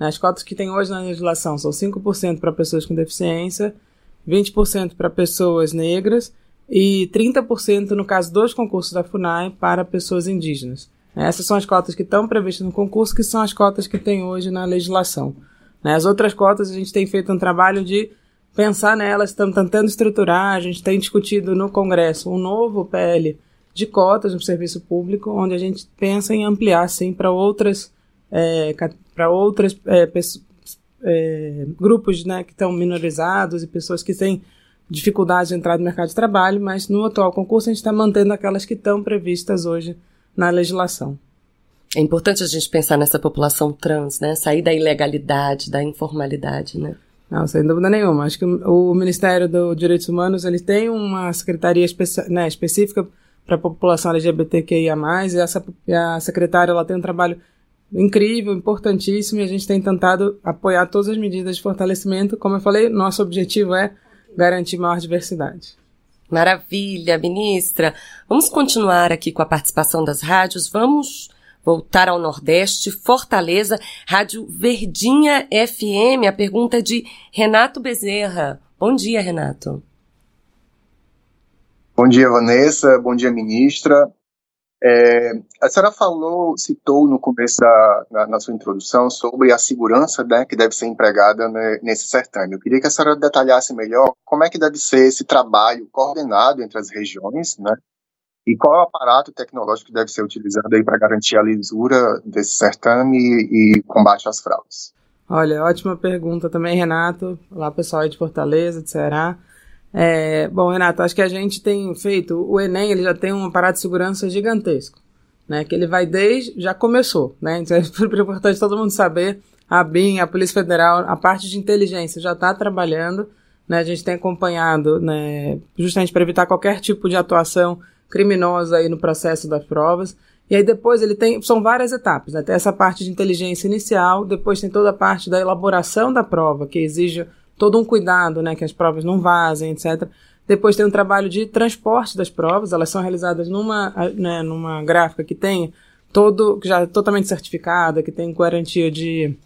As cotas que tem hoje na legislação são 5% para pessoas com deficiência, 20% para pessoas negras e 30% no caso dos concursos da FUNAI para pessoas indígenas. Essas são as cotas que estão previstas no concurso, que são as cotas que tem hoje na legislação. As outras cotas a gente tem feito um trabalho de pensar nelas, estamos tentando estruturar, a gente tem discutido no Congresso um novo PL de cotas no serviço público, onde a gente pensa em ampliar, sim, para outras, é, para outras é, é, grupos né, que estão minorizados e pessoas que têm dificuldade de entrar no mercado de trabalho, mas no atual concurso a gente está mantendo aquelas que estão previstas hoje na legislação. É importante a gente pensar nessa população trans, né? Sair da ilegalidade, da informalidade, né? Não, sem dúvida nenhuma. Acho que o Ministério dos Direitos Humanos ele tem uma secretaria né, específica para a população LGBTQIA+, e essa, a secretária ela tem um trabalho incrível, importantíssimo, e a gente tem tentado apoiar todas as medidas de fortalecimento. Como eu falei, nosso objetivo é garantir maior diversidade. Maravilha, ministra. Vamos continuar aqui com a participação das rádios. Vamos voltar ao Nordeste, Fortaleza, Rádio Verdinha FM. A pergunta é de Renato Bezerra. Bom dia, Renato. Bom dia, Vanessa. Bom dia, ministra. É, a senhora falou, citou no começo da na, na sua introdução sobre a segurança né, que deve ser empregada né, nesse certame. Eu queria que a senhora detalhasse melhor como é que deve ser esse trabalho coordenado entre as regiões, né? E qual é o aparato tecnológico que deve ser utilizado aí para garantir a lisura desse certame e, e combate às fraudes? Olha, ótima pergunta também, Renato. Olá, pessoal aí de Fortaleza, de Ceará. É, bom, Renato, acho que a gente tem feito, o Enem ele já tem um aparato de segurança gigantesco, né? Que ele vai desde, já começou, né? Então é importante todo mundo saber a BIM, a Polícia Federal, a parte de inteligência já está trabalhando. Né, a gente tem acompanhado né, justamente para evitar qualquer tipo de atuação criminosa aí no processo das provas. E aí depois ele tem, são várias etapas, né? tem essa parte de inteligência inicial, depois tem toda a parte da elaboração da prova, que exige todo um cuidado, né, que as provas não vazem, etc. Depois tem um trabalho de transporte das provas, elas são realizadas numa, né, numa gráfica que tem todo, já é totalmente certificada, que tem garantia de,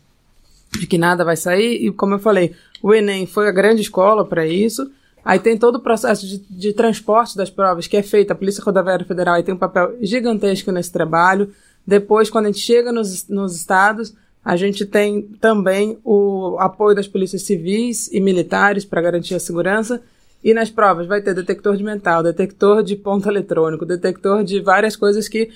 de que nada vai sair, e como eu falei, o Enem foi a grande escola para isso, Aí tem todo o processo de, de, transporte das provas que é feito, a Polícia Rodoviária Federal aí tem um papel gigantesco nesse trabalho. Depois, quando a gente chega nos, nos estados, a gente tem também o apoio das polícias civis e militares para garantir a segurança. E nas provas vai ter detector de mental, detector de ponto eletrônico, detector de várias coisas que,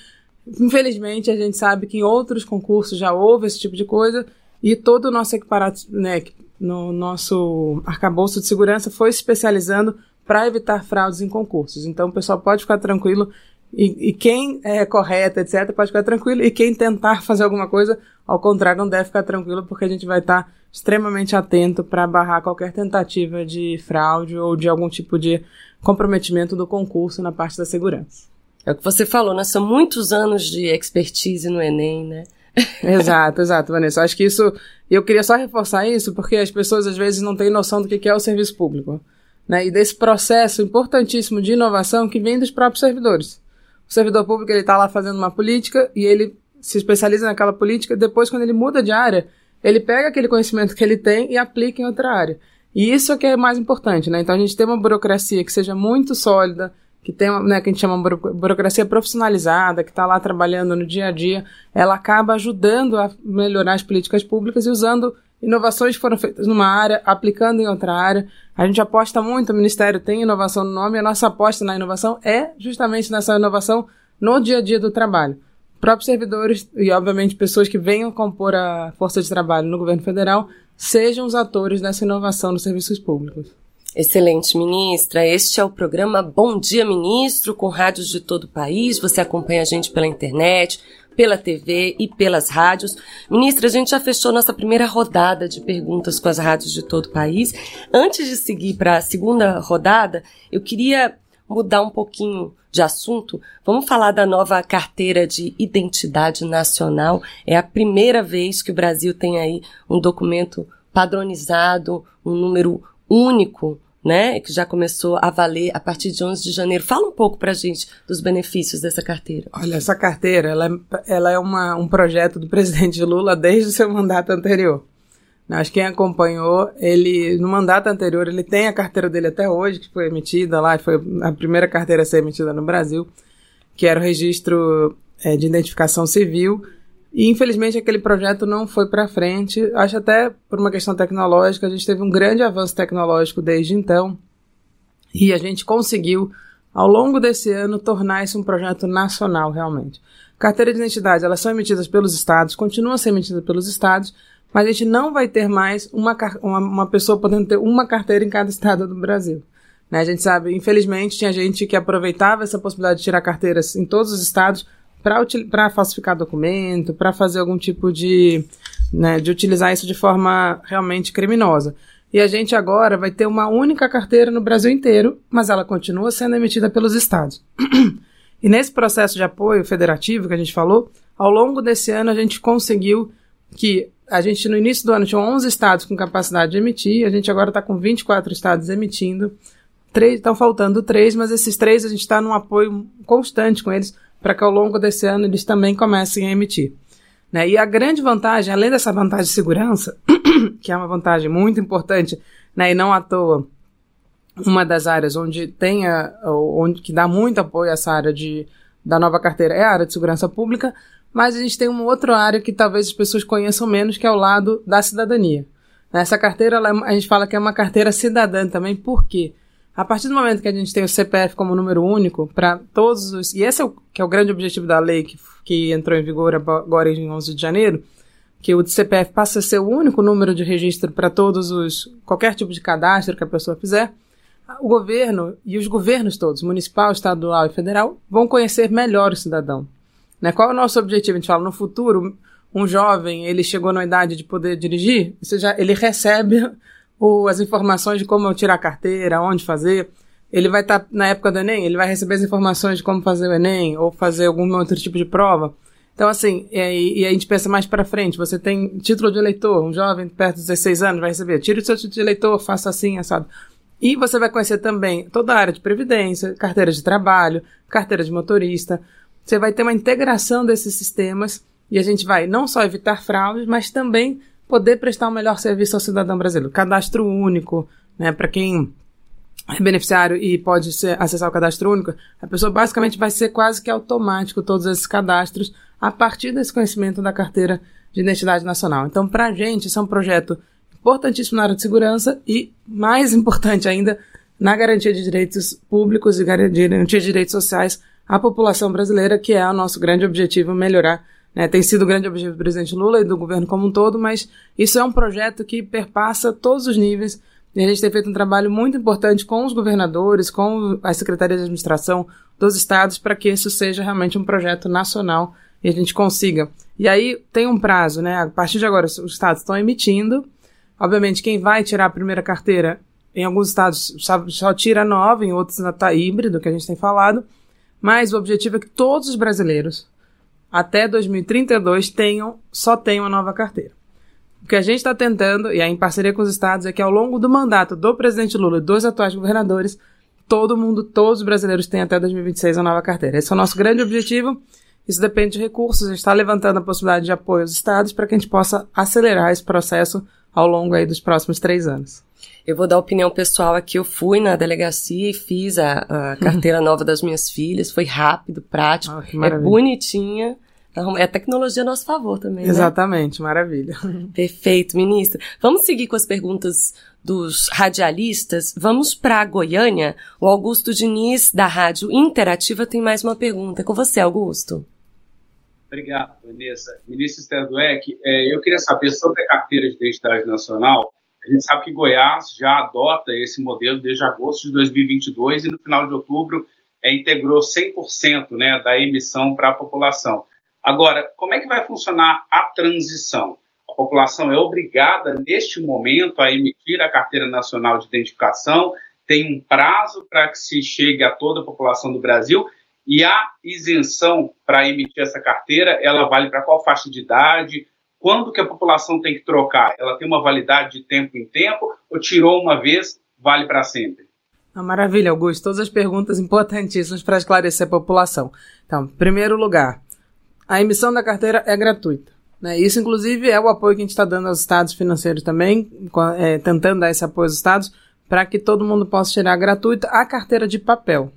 infelizmente, a gente sabe que em outros concursos já houve esse tipo de coisa e todo o nosso equiparado, né, no nosso arcabouço de segurança foi especializando para evitar fraudes em concursos. Então o pessoal pode ficar tranquilo e, e, quem é correto, etc., pode ficar tranquilo. E quem tentar fazer alguma coisa, ao contrário, não deve ficar tranquilo, porque a gente vai estar tá extremamente atento para barrar qualquer tentativa de fraude ou de algum tipo de comprometimento do concurso na parte da segurança. É o que você falou, né? São muitos anos de expertise no Enem, né? exato, exato, Vanessa. Acho que isso. Eu queria só reforçar isso, porque as pessoas às vezes não têm noção do que é o serviço público. Né? E desse processo importantíssimo de inovação que vem dos próprios servidores. O servidor público ele está lá fazendo uma política e ele se especializa naquela política. Depois, quando ele muda de área, ele pega aquele conhecimento que ele tem e aplica em outra área. E isso é que é mais importante, né? Então a gente tem uma burocracia que seja muito sólida, que tem, né, que a gente chama burocracia profissionalizada, que está lá trabalhando no dia a dia, ela acaba ajudando a melhorar as políticas públicas e usando inovações foram feitas numa área, aplicando em outra área. A gente aposta muito, o Ministério tem inovação no nome, a nossa aposta na inovação é justamente nessa inovação no dia a dia do trabalho. Próprios servidores e, obviamente, pessoas que venham compor a força de trabalho no governo federal sejam os atores dessa inovação nos serviços públicos. Excelente, ministra. Este é o programa Bom Dia Ministro, com rádios de todo o país. Você acompanha a gente pela internet, pela TV e pelas rádios. Ministra, a gente já fechou nossa primeira rodada de perguntas com as rádios de todo o país. Antes de seguir para a segunda rodada, eu queria mudar um pouquinho de assunto. Vamos falar da nova carteira de identidade nacional. É a primeira vez que o Brasil tem aí um documento padronizado, um número único, né, que já começou a valer a partir de 11 de janeiro. Fala um pouco para a gente dos benefícios dessa carteira. Olha, essa carteira, ela é, ela é uma, um projeto do presidente Lula desde o seu mandato anterior. Acho que quem acompanhou, ele, no mandato anterior, ele tem a carteira dele até hoje, que foi emitida lá, foi a primeira carteira a ser emitida no Brasil, que era o registro é, de identificação civil, e infelizmente aquele projeto não foi para frente. Acho até por uma questão tecnológica, a gente teve um grande avanço tecnológico desde então. E a gente conseguiu, ao longo desse ano, tornar isso um projeto nacional realmente. Carteira de identidade, elas são emitidas pelos estados, continuam a ser emitidas pelos estados, mas a gente não vai ter mais uma, uma, uma pessoa podendo ter uma carteira em cada estado do Brasil. Né? A gente sabe, infelizmente, tinha gente que aproveitava essa possibilidade de tirar carteiras em todos os estados para falsificar documento, para fazer algum tipo de, né, de utilizar isso de forma realmente criminosa. E a gente agora vai ter uma única carteira no Brasil inteiro, mas ela continua sendo emitida pelos estados. e nesse processo de apoio federativo que a gente falou, ao longo desse ano a gente conseguiu que a gente no início do ano tinha 11 estados com capacidade de emitir, a gente agora está com 24 estados emitindo. Estão faltando três, mas esses três a gente está num apoio constante com eles para que ao longo desse ano eles também comecem a emitir. Né? E a grande vantagem, além dessa vantagem de segurança, que é uma vantagem muito importante, né, e não à toa, uma das áreas onde tem a, onde que dá muito apoio a essa área de, da nova carteira é a área de segurança pública, mas a gente tem uma outra área que talvez as pessoas conheçam menos, que é o lado da cidadania. Essa carteira, ela, é a gente fala que é uma carteira cidadã também, por quê? A partir do momento que a gente tem o CPF como número único para todos os. E esse é o, que é o grande objetivo da lei que, que entrou em vigor agora em 11 de janeiro, que o CPF passa a ser o único número de registro para todos os. qualquer tipo de cadastro que a pessoa fizer. O governo e os governos todos, municipal, estadual e federal, vão conhecer melhor o cidadão. Né? Qual é o nosso objetivo? A gente fala no futuro, um jovem ele chegou na idade de poder dirigir, você já, ele recebe as informações de como tirar a carteira, onde fazer. Ele vai estar tá, na época do Enem, ele vai receber as informações de como fazer o Enem ou fazer algum outro tipo de prova. Então, assim, e, e a gente pensa mais para frente. Você tem título de eleitor, um jovem perto dos 16 anos vai receber. Tire o seu título de eleitor, faça assim, sabe? E você vai conhecer também toda a área de previdência, carteira de trabalho, carteira de motorista. Você vai ter uma integração desses sistemas e a gente vai não só evitar fraudes, mas também poder prestar um melhor serviço ao cidadão brasileiro. Cadastro único, né, para quem é beneficiário e pode ser, acessar o cadastro único, a pessoa basicamente vai ser quase que automático todos esses cadastros a partir desse conhecimento da carteira de identidade nacional. Então, para a gente, isso é um projeto importantíssimo na área de segurança e, mais importante ainda, na garantia de direitos públicos e garantia de direitos sociais à população brasileira, que é o nosso grande objetivo, melhorar. Né? Tem sido o grande objetivo do presidente Lula e do governo como um todo, mas isso é um projeto que perpassa todos os níveis. E a gente tem feito um trabalho muito importante com os governadores, com as secretarias de administração dos estados, para que isso seja realmente um projeto nacional e a gente consiga. E aí tem um prazo, né? A partir de agora, os estados estão emitindo, Obviamente, quem vai tirar a primeira carteira, em alguns estados só tira nova, em outros ainda está híbrido, que a gente tem falado. Mas o objetivo é que todos os brasileiros, até 2032, tenham, só tenham a nova carteira. O que a gente está tentando, e aí em parceria com os estados, é que ao longo do mandato do presidente Lula e dos atuais governadores, todo mundo, todos os brasileiros tenham até 2026 a nova carteira. Esse é o nosso grande objetivo. Isso depende de recursos. A gente está levantando a possibilidade de apoio aos estados para que a gente possa acelerar esse processo ao longo aí dos próximos três anos. Eu vou dar opinião pessoal aqui. Eu fui na delegacia e fiz a, a carteira nova das minhas filhas. Foi rápido, prático, oh, é bonitinha. Então, é a tecnologia a nosso favor também. Né? Exatamente, né? maravilha. Perfeito, ministra. Vamos seguir com as perguntas dos radialistas. Vamos para Goiânia. O Augusto Diniz, da Rádio Interativa, tem mais uma pergunta. Com você, Augusto. Obrigado, Vanessa. Ministro Sterdweck, é, eu queria saber sobre a carteira de identidade nacional. A gente sabe que Goiás já adota esse modelo desde agosto de 2022 e no final de outubro é, integrou 100% né, da emissão para a população. Agora, como é que vai funcionar a transição? A população é obrigada, neste momento, a emitir a carteira nacional de identificação, tem um prazo para que se chegue a toda a população do Brasil e a isenção para emitir essa carteira, ela vale para qual faixa de idade? Quando que a população tem que trocar? Ela tem uma validade de tempo em tempo ou tirou uma vez, vale para sempre? Ah, maravilha, Augusto. Todas as perguntas importantíssimas para esclarecer a população. Então, primeiro lugar, a emissão da carteira é gratuita. Né? Isso, inclusive, é o apoio que a gente está dando aos estados financeiros também, é, tentando dar esse apoio aos estados, para que todo mundo possa tirar gratuita a carteira de papel.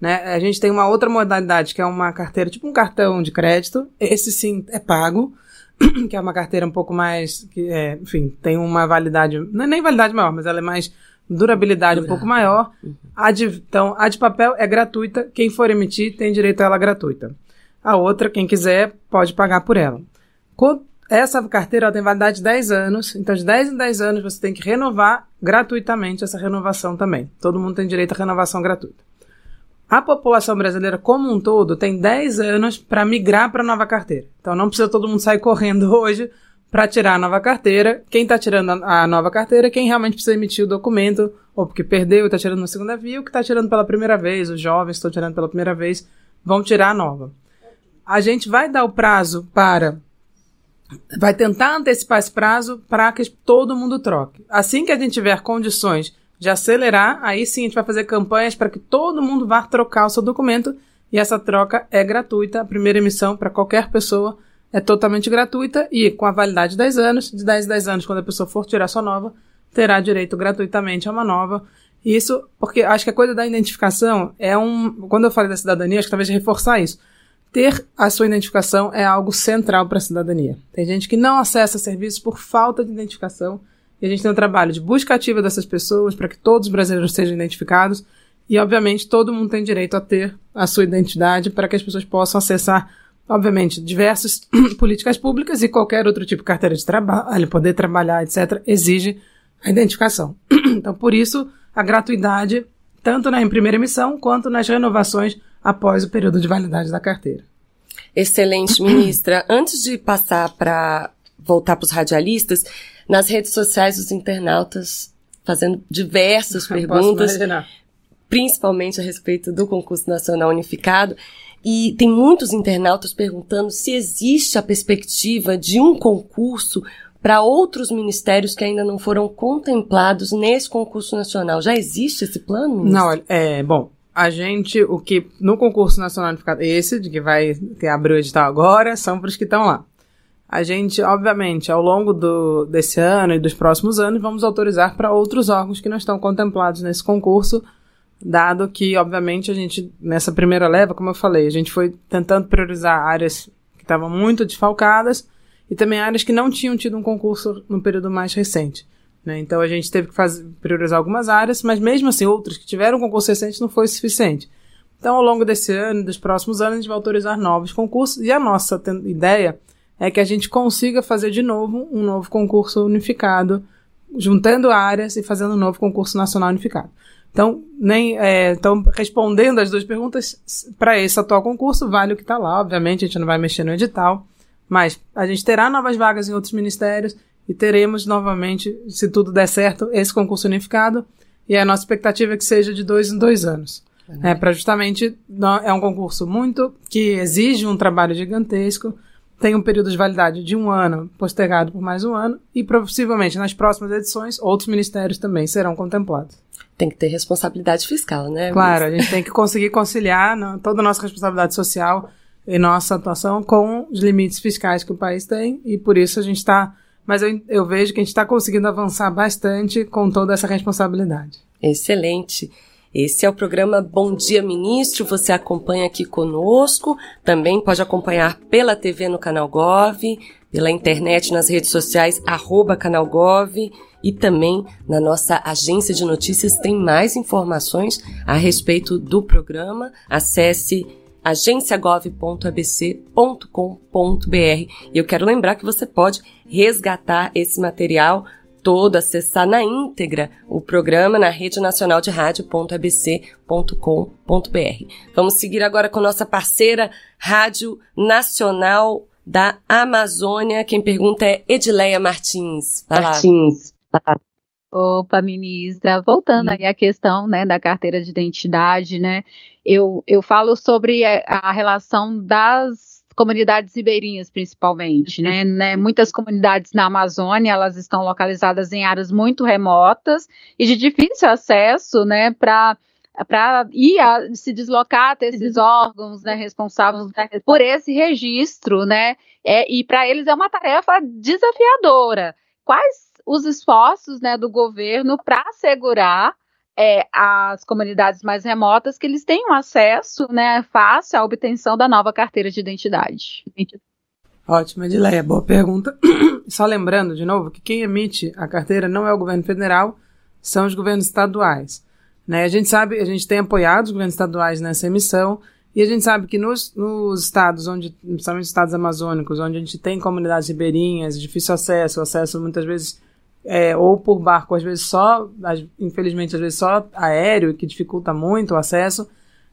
Né? A gente tem uma outra modalidade, que é uma carteira, tipo um cartão de crédito. Esse sim é pago, que é uma carteira um pouco mais, que é, enfim, tem uma validade, não é nem validade maior, mas ela é mais durabilidade um pouco maior. Uhum. A de, então, a de papel é gratuita, quem for emitir tem direito a ela gratuita. A outra, quem quiser, pode pagar por ela. Essa carteira tem validade de 10 anos, então de 10 em 10 anos você tem que renovar gratuitamente essa renovação também. Todo mundo tem direito à renovação gratuita. A população brasileira como um todo tem 10 anos para migrar para a nova carteira. Então não precisa todo mundo sair correndo hoje para tirar a nova carteira. Quem está tirando a, nova carteira é quem realmente precisa emitir o documento, ou porque perdeu e está tirando na segunda via, ou que está tirando pela primeira vez, os jovens estão tirando pela primeira vez, vão tirar a nova. A gente vai dar o prazo para. Vai tentar antecipar esse prazo para que todo mundo troque. Assim que a gente tiver condições de acelerar, aí sim a gente vai fazer campanhas para que todo mundo vá trocar o seu documento e essa troca é gratuita. A primeira emissão para qualquer pessoa é totalmente gratuita e com a validade de 10 anos. De 10 a 10 anos, quando a pessoa for tirar sua nova, terá direito gratuitamente a uma nova. Isso porque acho que a coisa da identificação é um. Quando eu falei da cidadania, acho que talvez reforçar isso. Ter a sua identificação é algo central para a cidadania. Tem gente que não acessa serviços por falta de identificação e a gente tem um trabalho de busca ativa dessas pessoas para que todos os brasileiros sejam identificados. E, obviamente, todo mundo tem direito a ter a sua identidade para que as pessoas possam acessar, obviamente, diversas políticas públicas e qualquer outro tipo de carteira de trabalho, poder trabalhar, etc., exige a identificação. então, por isso, a gratuidade, tanto na primeira emissão quanto nas renovações após o período de validade da carteira. Excelente, ministra. Antes de passar para voltar para os radialistas, nas redes sociais os internautas fazendo diversas perguntas, principalmente a respeito do concurso nacional unificado. E tem muitos internautas perguntando se existe a perspectiva de um concurso para outros ministérios que ainda não foram contemplados nesse concurso nacional. Já existe esse plano? Ministro? Não, é bom. A gente, o que no concurso nacional unificado, esse de que vai que abriu o edital agora, são para os que estão lá. A gente, obviamente, ao longo do, desse ano e dos próximos anos, vamos autorizar para outros órgãos que não estão contemplados nesse concurso, dado que, obviamente, a gente, nessa primeira leva, como eu falei, a gente foi tentando priorizar áreas que estavam muito desfalcadas e também áreas que não tinham tido um concurso no período mais recente. Né? Então a gente teve que fazer, priorizar algumas áreas, mas mesmo assim, outras que tiveram concurso recente não foi suficiente. Então, ao longo desse ano e dos próximos anos, a gente vai autorizar novos concursos e a nossa ideia é que a gente consiga fazer de novo um novo concurso unificado, juntando áreas e fazendo um novo concurso nacional unificado. Então, nem, é, então respondendo as duas perguntas, para esse atual concurso, vale o que está lá. Obviamente, a gente não vai mexer no edital, mas a gente terá novas vagas em outros ministérios e teremos novamente, se tudo der certo, esse concurso unificado. E a nossa expectativa é que seja de dois em dois anos. É, para justamente, é um concurso muito que exige um trabalho gigantesco, tem um período de validade de um ano, postergado por mais um ano, e possivelmente nas próximas edições, outros ministérios também serão contemplados. Tem que ter responsabilidade fiscal, né? Claro, a gente tem que conseguir conciliar né, toda a nossa responsabilidade social e nossa atuação com os limites fiscais que o país tem, e por isso a gente está. Mas eu, eu vejo que a gente está conseguindo avançar bastante com toda essa responsabilidade. Excelente. Esse é o programa Bom Dia Ministro. Você acompanha aqui conosco. Também pode acompanhar pela TV no Canal Gov, pela internet nas redes sociais, arroba Canal Gov e também na nossa agência de notícias tem mais informações a respeito do programa. Acesse agenciagov.abc.com.br. E eu quero lembrar que você pode resgatar esse material todo, acessar na íntegra o programa na rede nacional de rádio.abc.com.br. Vamos seguir agora com nossa parceira Rádio Nacional da Amazônia. Quem pergunta é Edileia Martins. Vai Martins. Opa, ministra, voltando aí à questão né, da carteira de identidade, né? Eu, eu falo sobre a relação das comunidades ribeirinhas, principalmente, né? né? Muitas comunidades na Amazônia, elas estão localizadas em áreas muito remotas e de difícil acesso, né, para para ir a, se deslocar até esses órgãos né, responsáveis por esse registro, né? É, e para eles é uma tarefa desafiadora. Quais os esforços né, do governo para assegurar é, as comunidades mais remotas que eles tenham acesso né, fácil à obtenção da nova carteira de identidade. Ótimo, Edileia, boa pergunta. Só lembrando, de novo, que quem emite a carteira não é o governo federal, são os governos estaduais. Né? A gente sabe, a gente tem apoiado os governos estaduais nessa emissão, e a gente sabe que nos, nos estados, onde, principalmente estados amazônicos, onde a gente tem comunidades ribeirinhas, difícil acesso, acesso muitas vezes é, ou por barco, às vezes só, infelizmente, às vezes só aéreo, que dificulta muito o acesso,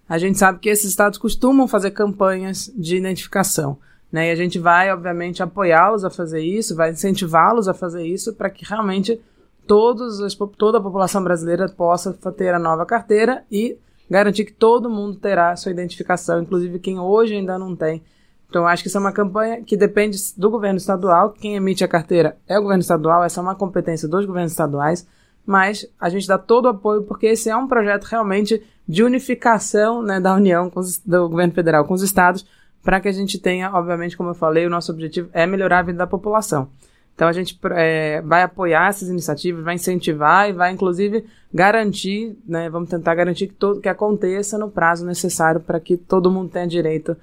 a gente sabe que esses estados costumam fazer campanhas de identificação. Né? E a gente vai, obviamente, apoiá-los a fazer isso, vai incentivá-los a fazer isso para que realmente todos as, toda a população brasileira possa ter a nova carteira e garantir que todo mundo terá sua identificação, inclusive quem hoje ainda não tem então, acho que isso é uma campanha que depende do governo estadual. Quem emite a carteira é o governo estadual, essa é uma competência dos governos estaduais, mas a gente dá todo o apoio porque esse é um projeto realmente de unificação né, da União, os, do governo federal com os estados, para que a gente tenha, obviamente, como eu falei, o nosso objetivo é melhorar a vida da população. Então a gente é, vai apoiar essas iniciativas, vai incentivar e vai inclusive garantir, né, vamos tentar garantir que, todo, que aconteça no prazo necessário para que todo mundo tenha direito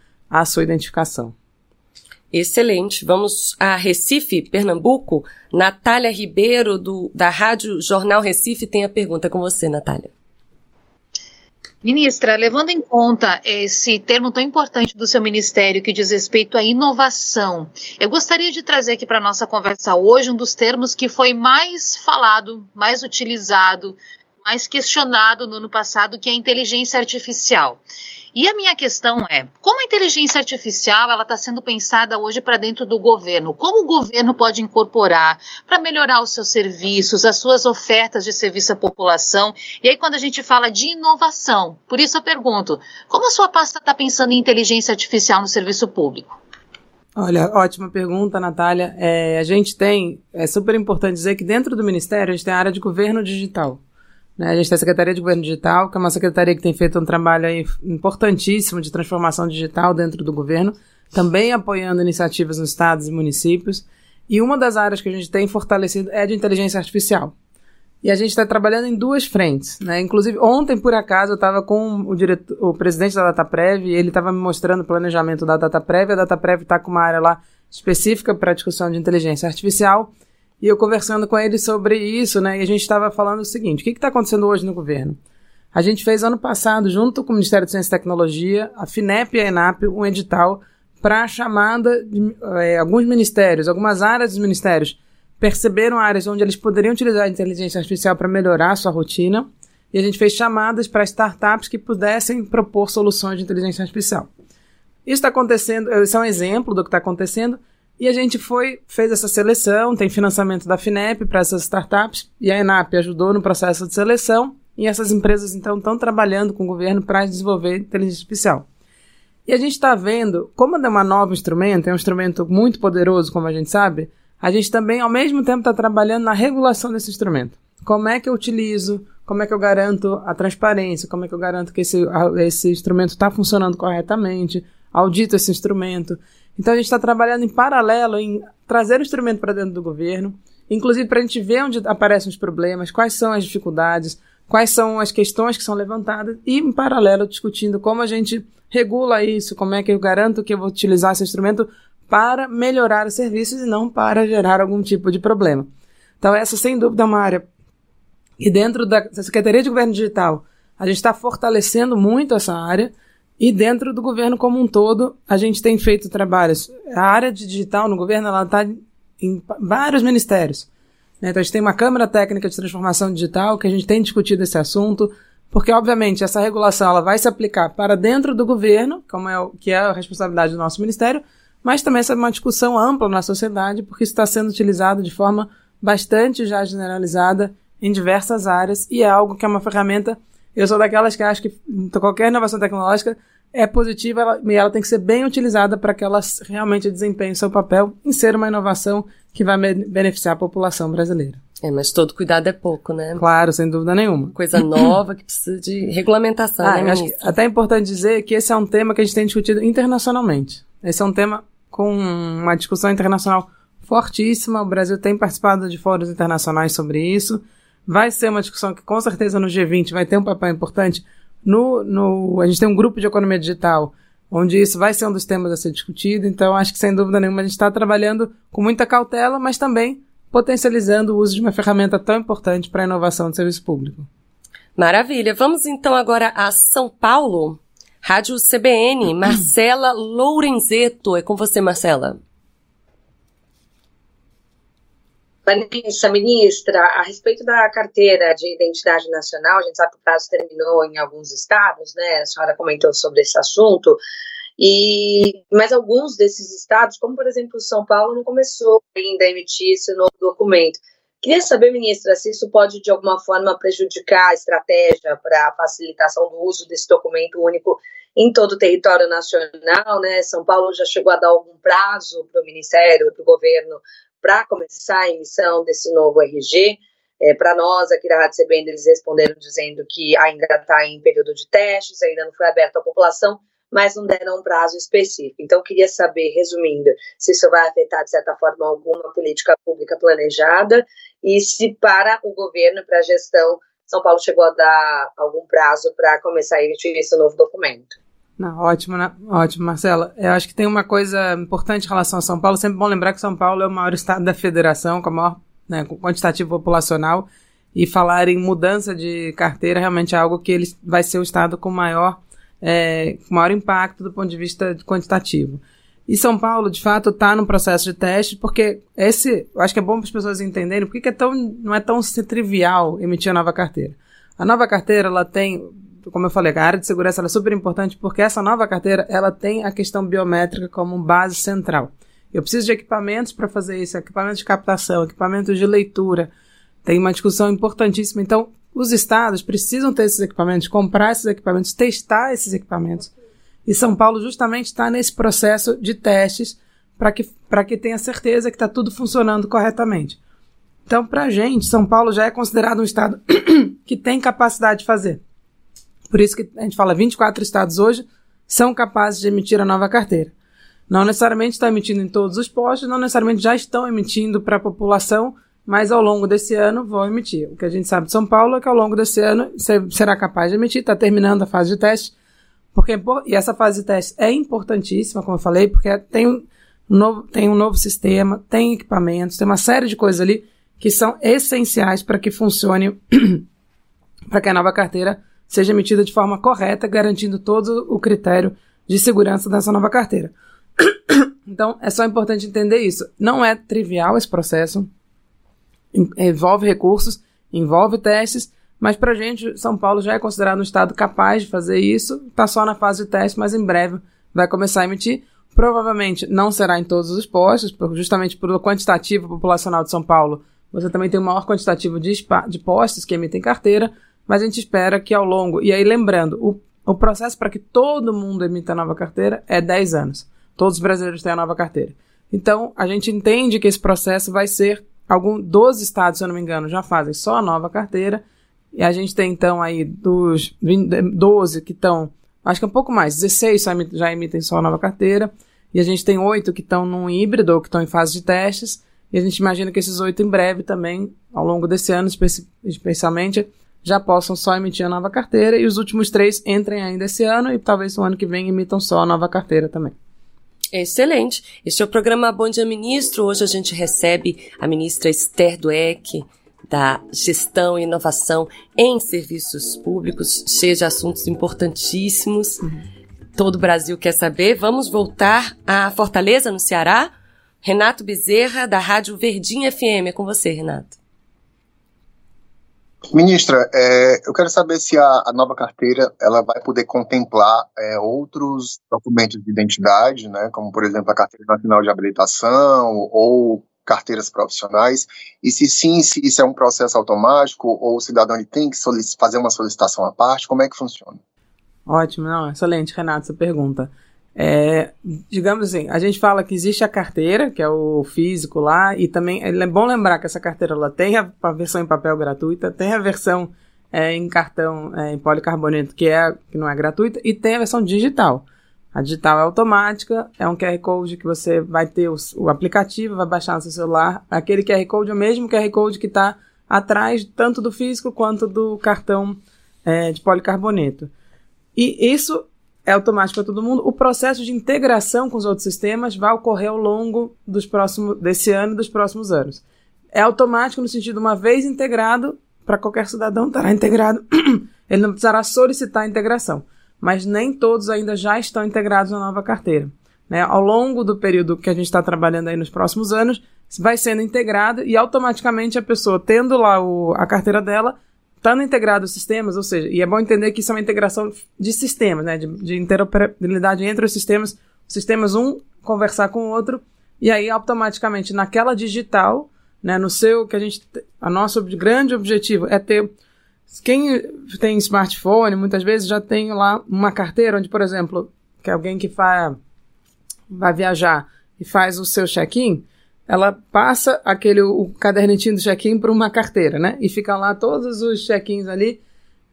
sua identificação. Excelente. Vamos a Recife, Pernambuco. Natália Ribeiro, do, da Rádio Jornal Recife, tem a pergunta com você, Natália. Ministra, levando em conta esse termo tão importante do seu ministério que diz respeito à inovação, eu gostaria de trazer aqui para a nossa conversa hoje um dos termos que foi mais falado, mais utilizado, mais questionado no ano passado, que é a inteligência artificial. E a minha questão é, como a inteligência artificial ela está sendo pensada hoje para dentro do governo? Como o governo pode incorporar para melhorar os seus serviços, as suas ofertas de serviço à população? E aí quando a gente fala de inovação, por isso eu pergunto, como a sua pasta está pensando em inteligência artificial no serviço público? Olha, ótima pergunta, Natália. É, a gente tem, é super importante dizer que dentro do Ministério a gente tem a área de governo digital. Né? A gente tem a Secretaria de Governo Digital, que é uma secretaria que tem feito um trabalho importantíssimo de transformação digital dentro do governo, também apoiando iniciativas nos estados e municípios. E uma das áreas que a gente tem fortalecido é de inteligência artificial. E a gente está trabalhando em duas frentes. Né? Inclusive, ontem, por acaso, eu estava com o, diretor, o presidente da DataPrev e ele estava me mostrando o planejamento da DataPrev. A DataPrev está com uma área lá específica para discussão de inteligência artificial. E eu conversando com ele sobre isso, né? E a gente estava falando o seguinte: o que está acontecendo hoje no governo? A gente fez ano passado, junto com o Ministério de Ciência e Tecnologia, a FINEP e a ENAP, um edital para a chamada de é, alguns ministérios, algumas áreas dos ministérios perceberam áreas onde eles poderiam utilizar a inteligência artificial para melhorar a sua rotina, e a gente fez chamadas para startups que pudessem propor soluções de inteligência artificial. Isso está acontecendo, isso é um exemplo do que está acontecendo, e a gente foi, fez essa seleção, tem financiamento da FINEP para essas startups, e a ENAP ajudou no processo de seleção, e essas empresas então estão trabalhando com o governo para desenvolver inteligência artificial. E a gente está vendo, como é um novo instrumento, é um instrumento muito poderoso, como a gente sabe, a gente também, ao mesmo tempo, está trabalhando na regulação desse instrumento. Como é que eu utilizo, como é que eu garanto a transparência, como é que eu garanto que esse, esse instrumento está funcionando corretamente, audito esse instrumento. Então a gente está trabalhando em paralelo em trazer o instrumento para dentro do governo, inclusive para a gente ver onde aparecem os problemas, quais são as dificuldades, quais são as questões que são levantadas e, em paralelo, discutindo como a gente regula isso, como é que eu garanto que eu vou utilizar esse instrumento para melhorar os serviços e não para gerar algum tipo de problema. Então, essa, sem dúvida, é uma área. E dentro da Secretaria de Governo Digital, a gente está fortalecendo muito essa área. E dentro do governo como um todo, a gente tem feito trabalhos. A área de digital no governo ela está em vários ministérios. Né? Então, a gente tem uma Câmara Técnica de Transformação Digital que a gente tem discutido esse assunto, porque, obviamente, essa regulação ela vai se aplicar para dentro do governo, como é o, que é a responsabilidade do nosso ministério, mas também essa é uma discussão ampla na sociedade, porque está sendo utilizado de forma bastante já generalizada em diversas áreas e é algo que é uma ferramenta. Eu sou daquelas que acho que qualquer inovação tecnológica é positiva ela, e ela tem que ser bem utilizada para que ela realmente desempenhe seu papel em ser uma inovação que vai beneficiar a população brasileira. É, mas todo cuidado é pouco, né? Claro, sem dúvida nenhuma. Coisa nova que precisa de regulamentação, ah, né, acho Até é importante dizer que esse é um tema que a gente tem discutido internacionalmente. Esse é um tema com uma discussão internacional fortíssima. O Brasil tem participado de fóruns internacionais sobre isso. Vai ser uma discussão que, com certeza, no G20 vai ter um papel importante. No, no, a gente tem um grupo de economia digital, onde isso vai ser um dos temas a ser discutido. Então, acho que, sem dúvida nenhuma, a gente está trabalhando com muita cautela, mas também potencializando o uso de uma ferramenta tão importante para a inovação do serviço público. Maravilha. Vamos então agora a São Paulo. Rádio CBN, Marcela Lourenzeto. É com você, Marcela. Vanessa, ministra, a respeito da carteira de identidade nacional, a gente sabe que o prazo terminou em alguns estados, né? A senhora comentou sobre esse assunto. E, mas alguns desses estados, como por exemplo São Paulo, não começou ainda a emitir esse novo documento. Queria saber, ministra, se isso pode de alguma forma prejudicar a estratégia para a facilitação do uso desse documento único em todo o território nacional, né? São Paulo já chegou a dar algum prazo para o Ministério, para o governo, para começar a emissão desse novo RG. É, para nós, aqui da Rádio CBN, eles responderam dizendo que ainda está em período de testes, ainda não foi aberto à população, mas não deram um prazo específico. Então, queria saber, resumindo, se isso vai afetar, de certa forma, alguma política pública planejada e se para o governo, para a gestão, São Paulo chegou a dar algum prazo para começar a emitir esse novo documento. Não, ótimo, né? ótimo, Marcela. Eu acho que tem uma coisa importante em relação a São Paulo. Sempre bom lembrar que São Paulo é o maior estado da federação, com a maior né, quantitativo populacional. E falar em mudança de carteira realmente é algo que ele vai ser o estado com maior é, maior impacto do ponto de vista quantitativo. E São Paulo, de fato, está no processo de teste, porque esse, eu acho que é bom para as pessoas entenderem por que é tão, não é tão trivial emitir a nova carteira. A nova carteira, ela tem como eu falei, a área de segurança é super importante porque essa nova carteira ela tem a questão biométrica como base central. Eu preciso de equipamentos para fazer isso, equipamentos de captação, equipamentos de leitura. Tem uma discussão importantíssima. Então, os estados precisam ter esses equipamentos, comprar esses equipamentos, testar esses equipamentos. E São Paulo justamente está nesse processo de testes para que, que tenha certeza que está tudo funcionando corretamente. Então, para a gente, São Paulo já é considerado um estado que tem capacidade de fazer. Por isso que a gente fala 24 estados hoje são capazes de emitir a nova carteira. Não necessariamente estão emitindo em todos os postos, não necessariamente já estão emitindo para a população, mas ao longo desse ano vão emitir. O que a gente sabe de São Paulo é que ao longo desse ano será capaz de emitir, está terminando a fase de teste, porque, e essa fase de teste é importantíssima, como eu falei, porque tem um novo, tem um novo sistema, tem equipamentos, tem uma série de coisas ali que são essenciais para que funcione, para que a nova carteira seja emitida de forma correta, garantindo todo o critério de segurança dessa nova carteira. Então, é só importante entender isso. Não é trivial esse processo, envolve recursos, envolve testes, mas para a gente, São Paulo já é considerado um estado capaz de fazer isso, está só na fase de teste, mas em breve vai começar a emitir. Provavelmente não será em todos os postos, justamente pelo quantitativo populacional de São Paulo. Você também tem o maior quantitativo de, de postos que emitem carteira, mas a gente espera que ao longo. E aí, lembrando, o, o processo para que todo mundo emita a nova carteira é 10 anos. Todos os brasileiros têm a nova carteira. Então, a gente entende que esse processo vai ser. Algum, 12 estados, se eu não me engano, já fazem só a nova carteira. E a gente tem, então, aí dos 20, 12 que estão acho que é um pouco mais, 16 já emitem só a nova carteira, e a gente tem oito que estão num híbrido ou que estão em fase de testes, e a gente imagina que esses oito em breve também, ao longo desse ano especialmente, já possam só emitir a nova carteira, e os últimos três entrem ainda esse ano, e talvez no ano que vem emitam só a nova carteira também. Excelente. Este é o programa Bom Dia Ministro. Hoje a gente recebe a ministra Esther Dueck, da gestão e inovação em serviços públicos, cheio de assuntos importantíssimos. Uhum. Todo o Brasil quer saber. Vamos voltar a Fortaleza, no Ceará. Renato Bezerra, da Rádio Verdinha FM. É com você, Renato. Ministra, é, eu quero saber se a, a, nova carteira ela vai poder contemplar é, outros documentos de identidade, né, como por exemplo a carteira nacional de habilitação ou carteiras profissionais, e se sim, se isso é um processo automático ou o cidadão ele tem que fazer uma solicitação à parte, como é que funciona? Ótimo, não, excelente, Renato, essa pergunta. É, digamos assim, a gente fala que existe a carteira, que é o físico lá, e também é bom lembrar que essa carteira ela tem a, a versão em papel gratuita, tem a versão é, em cartão é, em policarboneto, que, é, que não é gratuita, e tem a versão digital. A digital é automática, é um QR Code que você vai ter o, o aplicativo, vai baixar no seu celular. Aquele QR Code é o mesmo QR Code que está atrás tanto do físico quanto do cartão é, de policarboneto. E isso é automático para todo mundo. O processo de integração com os outros sistemas vai ocorrer ao longo dos próximos, desse ano e dos próximos anos. É automático no sentido, uma vez integrado, para qualquer cidadão estará integrado, ele não precisará solicitar a integração mas nem todos ainda já estão integrados na nova carteira. Né? Ao longo do período que a gente está trabalhando aí nos próximos anos, vai sendo integrado e automaticamente a pessoa, tendo lá o, a carteira dela, estando integrado os sistemas, ou seja, e é bom entender que isso é uma integração de sistemas, né? de, de interoperabilidade entre os sistemas, os sistemas um conversar com o outro, e aí automaticamente naquela digital, né, no seu, que a gente, a nosso grande objetivo é ter quem tem smartphone, muitas vezes já tem lá uma carteira onde, por exemplo, que alguém que vai, vai viajar e faz o seu check-in, ela passa aquele o cadernetinho do check-in para uma carteira, né? E fica lá todos os check-ins ali.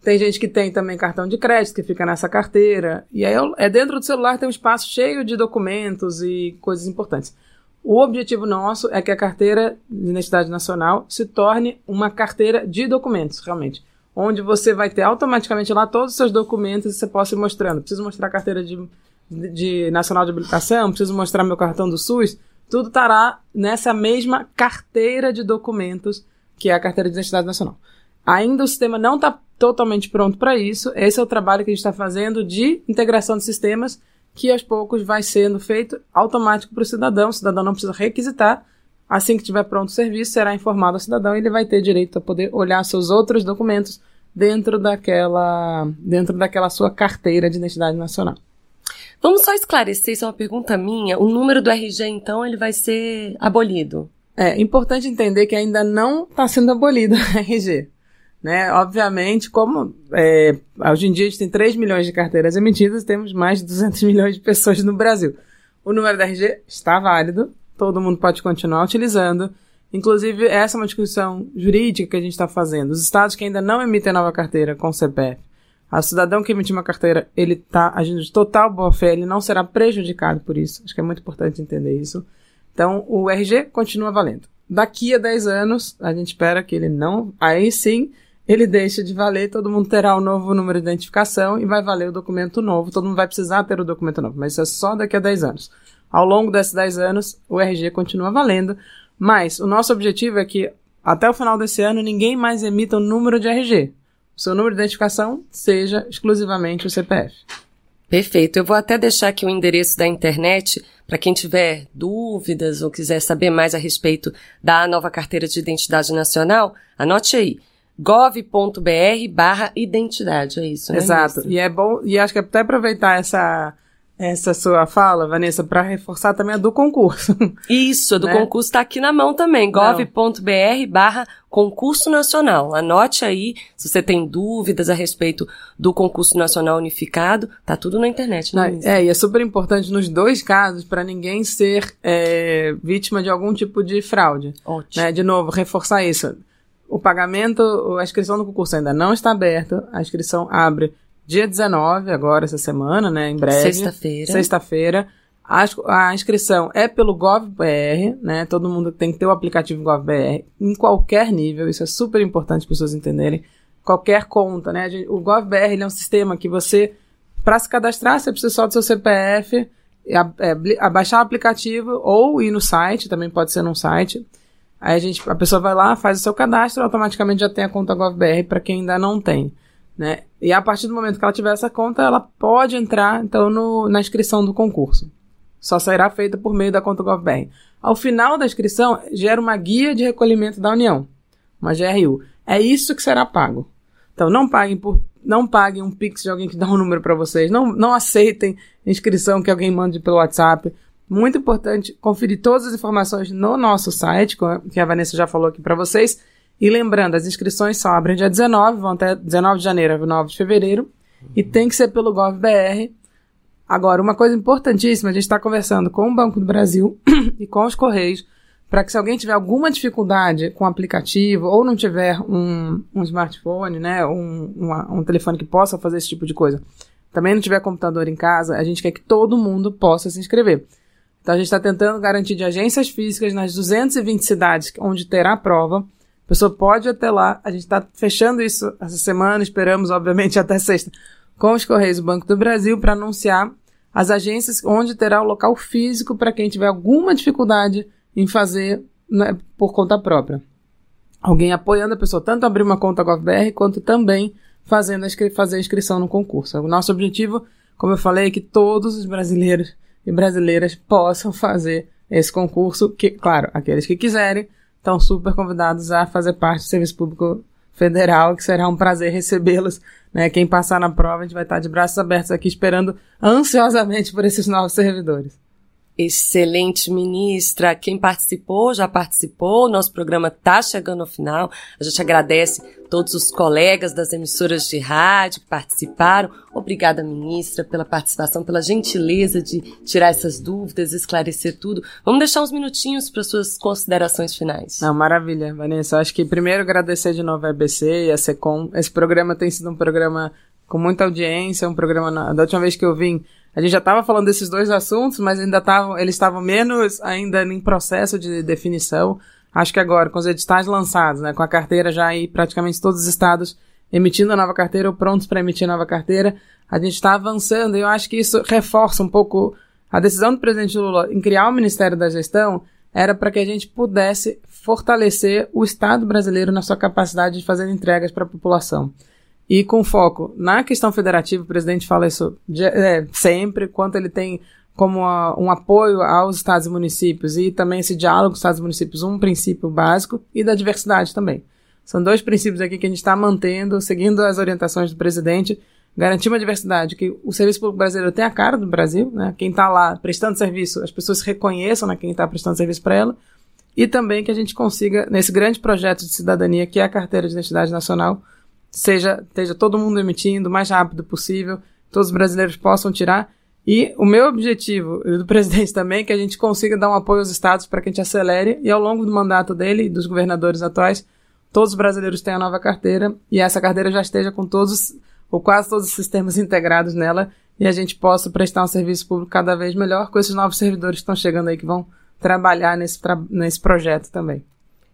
Tem gente que tem também cartão de crédito que fica nessa carteira. E aí é dentro do celular tem um espaço cheio de documentos e coisas importantes. O objetivo nosso é que a carteira de identidade nacional se torne uma carteira de documentos, realmente onde você vai ter automaticamente lá todos os seus documentos e você possa ir mostrando. Preciso mostrar a carteira de, de, nacional de habilitação, preciso mostrar meu cartão do SUS, tudo estará nessa mesma carteira de documentos que é a carteira de identidade nacional. Ainda o sistema não está totalmente pronto para isso. Esse é o trabalho que a gente está fazendo de integração de sistemas, que aos poucos vai sendo feito automático para o cidadão. O cidadão não precisa requisitar. Assim que tiver pronto o serviço, será informado ao cidadão e ele vai ter direito a poder olhar seus outros documentos dentro daquela, dentro daquela sua carteira de identidade nacional. Vamos só esclarecer, isso é uma pergunta minha. O número do RG, então, ele vai ser abolido? É importante entender que ainda não está sendo abolido o RG. Né? Obviamente, como é, hoje em dia a gente tem 3 milhões de carteiras emitidas, temos mais de 200 milhões de pessoas no Brasil. O número do RG está válido, todo mundo pode continuar utilizando. Inclusive, essa é uma discussão jurídica que a gente está fazendo. Os estados que ainda não emitem nova carteira com CPF, o cidadão que emitir uma carteira, ele está agindo de total boa-fé, ele não será prejudicado por isso. Acho que é muito importante entender isso. Então, o RG continua valendo. Daqui a 10 anos, a gente espera que ele não. Aí sim, ele deixa de valer, todo mundo terá o um novo número de identificação e vai valer o documento novo, todo mundo vai precisar ter o documento novo, mas isso é só daqui a 10 anos. Ao longo desses 10 anos, o RG continua valendo, mas o nosso objetivo é que até o final desse ano ninguém mais emita o um número de RG. Seu número de identificação seja exclusivamente o CPF. Perfeito. Eu vou até deixar aqui o endereço da internet para quem tiver dúvidas ou quiser saber mais a respeito da nova carteira de identidade nacional. Anote aí gov.br barra identidade, é isso, né? Exato. E é bom, e acho que até aproveitar essa, essa sua fala, Vanessa, para reforçar também a do concurso. Isso, a do né? concurso está aqui na mão também, gov.br barra concurso nacional. Anote aí, se você tem dúvidas a respeito do concurso nacional unificado, tá tudo na internet, né? é, e é super importante nos dois casos para ninguém ser é, vítima de algum tipo de fraude. Ótimo. Né? De novo, reforçar isso o pagamento, a inscrição no concurso ainda não está aberta. A inscrição abre dia 19, agora, essa semana, né? Em breve. Sexta-feira. Sexta-feira. A, a, inscrição é pelo GovBR, né? Todo mundo tem que ter o aplicativo GovBR em qualquer nível. Isso é super importante as pessoas entenderem. Qualquer conta, né? O GovBR é um sistema que você, para se cadastrar, você precisa só do seu CPF, é, abaixar o aplicativo ou ir no site, também pode ser num site Aí a, gente, a pessoa vai lá, faz o seu cadastro, automaticamente já tem a conta GovBR para quem ainda não tem. Né? E a partir do momento que ela tiver essa conta, ela pode entrar então no, na inscrição do concurso. Só será feita por meio da conta GovBR. Ao final da inscrição, gera uma guia de recolhimento da União, uma GRU. É isso que será pago. Então não paguem por não paguem um pix de alguém que dá um número para vocês, não, não aceitem inscrição que alguém mande pelo WhatsApp. Muito importante conferir todas as informações no nosso site, que a Vanessa já falou aqui para vocês. E lembrando, as inscrições só abrem dia 19, vão até 19 de janeiro a 9 de fevereiro. Uhum. E tem que ser pelo GovBR. Agora, uma coisa importantíssima, a gente está conversando com o Banco do Brasil e com os Correios, para que se alguém tiver alguma dificuldade com o aplicativo ou não tiver um, um smartphone, né, um, uma, um telefone que possa fazer esse tipo de coisa, também não tiver computador em casa, a gente quer que todo mundo possa se inscrever. Então a gente está tentando garantir de agências físicas nas 220 cidades onde terá a prova. A pessoa pode ir até lá. A gente está fechando isso essa semana, esperamos, obviamente, até sexta, com os Correios do Banco do Brasil para anunciar as agências onde terá o local físico para quem tiver alguma dificuldade em fazer né, por conta própria. Alguém apoiando a pessoa tanto abrir uma conta GovBR quanto também fazendo a fazer a inscrição no concurso. O nosso objetivo, como eu falei, é que todos os brasileiros e brasileiras possam fazer esse concurso, que, claro, aqueles que quiserem estão super convidados a fazer parte do Serviço Público Federal, que será um prazer recebê-los. Né? Quem passar na prova, a gente vai estar de braços abertos aqui esperando ansiosamente por esses novos servidores. Excelente, ministra. Quem participou, já participou. Nosso programa está chegando ao final. A gente agradece todos os colegas das emissoras de rádio que participaram. Obrigada, ministra, pela participação, pela gentileza de tirar essas dúvidas, esclarecer tudo. Vamos deixar uns minutinhos para suas considerações finais. Não, maravilha, Vanessa. Acho que primeiro agradecer de novo a EBC e a SECOM. Esse programa tem sido um programa com muita audiência, um programa, da última vez que eu vim, a gente já estava falando desses dois assuntos, mas ainda estavam, eles estavam menos ainda em processo de definição. Acho que agora, com os editais lançados, né, com a carteira já aí praticamente todos os estados emitindo a nova carteira ou prontos para emitir a nova carteira, a gente está avançando e eu acho que isso reforça um pouco a decisão do presidente Lula em criar o Ministério da Gestão era para que a gente pudesse fortalecer o Estado brasileiro na sua capacidade de fazer entregas para a população. E com foco na questão federativa, o presidente fala isso de, é, sempre, quanto ele tem como a, um apoio aos estados e municípios e também esse diálogo com os estados e municípios, um princípio básico, e da diversidade também. São dois princípios aqui que a gente está mantendo, seguindo as orientações do presidente, garantir uma diversidade, que o serviço público brasileiro tem a cara do Brasil, né? Quem está lá prestando serviço, as pessoas reconheçam né, quem está prestando serviço para ela, e também que a gente consiga, nesse grande projeto de cidadania que é a Carteira de Identidade Nacional, seja, esteja todo mundo emitindo o mais rápido possível, todos os brasileiros possam tirar. E o meu objetivo, e do presidente também, é que a gente consiga dar um apoio aos estados para que a gente acelere e ao longo do mandato dele e dos governadores atuais, todos os brasileiros tenham a nova carteira e essa carteira já esteja com todos, ou quase todos os sistemas integrados nela e a gente possa prestar um serviço público cada vez melhor com esses novos servidores que estão chegando aí, que vão trabalhar nesse, nesse projeto também.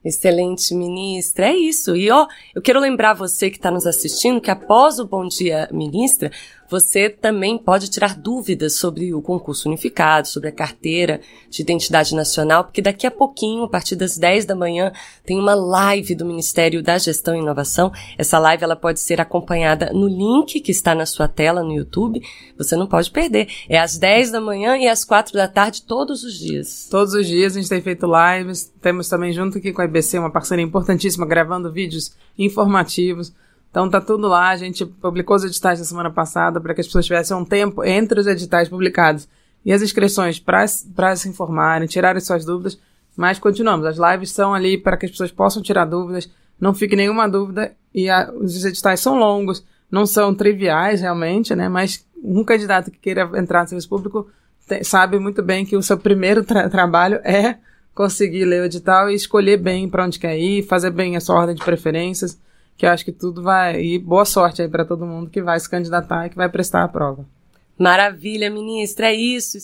Excelente, ministra. É isso. E ó, eu quero lembrar você que está nos assistindo que após o Bom Dia Ministra, você também pode tirar dúvidas sobre o concurso unificado, sobre a carteira de identidade nacional, porque daqui a pouquinho, a partir das 10 da manhã, tem uma live do Ministério da Gestão e Inovação. Essa live ela pode ser acompanhada no link que está na sua tela no YouTube. Você não pode perder. É às 10 da manhã e às 4 da tarde todos os dias. Todos os dias a gente tem feito lives. Temos também junto aqui com a IBC uma parceria importantíssima gravando vídeos informativos então tá tudo lá, a gente publicou os editais na semana passada para que as pessoas tivessem um tempo entre os editais publicados e as inscrições para se informarem, tirarem suas dúvidas, mas continuamos, as lives são ali para que as pessoas possam tirar dúvidas, não fique nenhuma dúvida. E a, os editais são longos, não são triviais realmente, né, mas um candidato que queira entrar no serviço público te, sabe muito bem que o seu primeiro tra trabalho é conseguir ler o edital e escolher bem para onde quer ir, fazer bem a sua ordem de preferências, que eu acho que tudo vai. E boa sorte aí para todo mundo que vai se candidatar e que vai prestar a prova. Maravilha, ministra, é isso.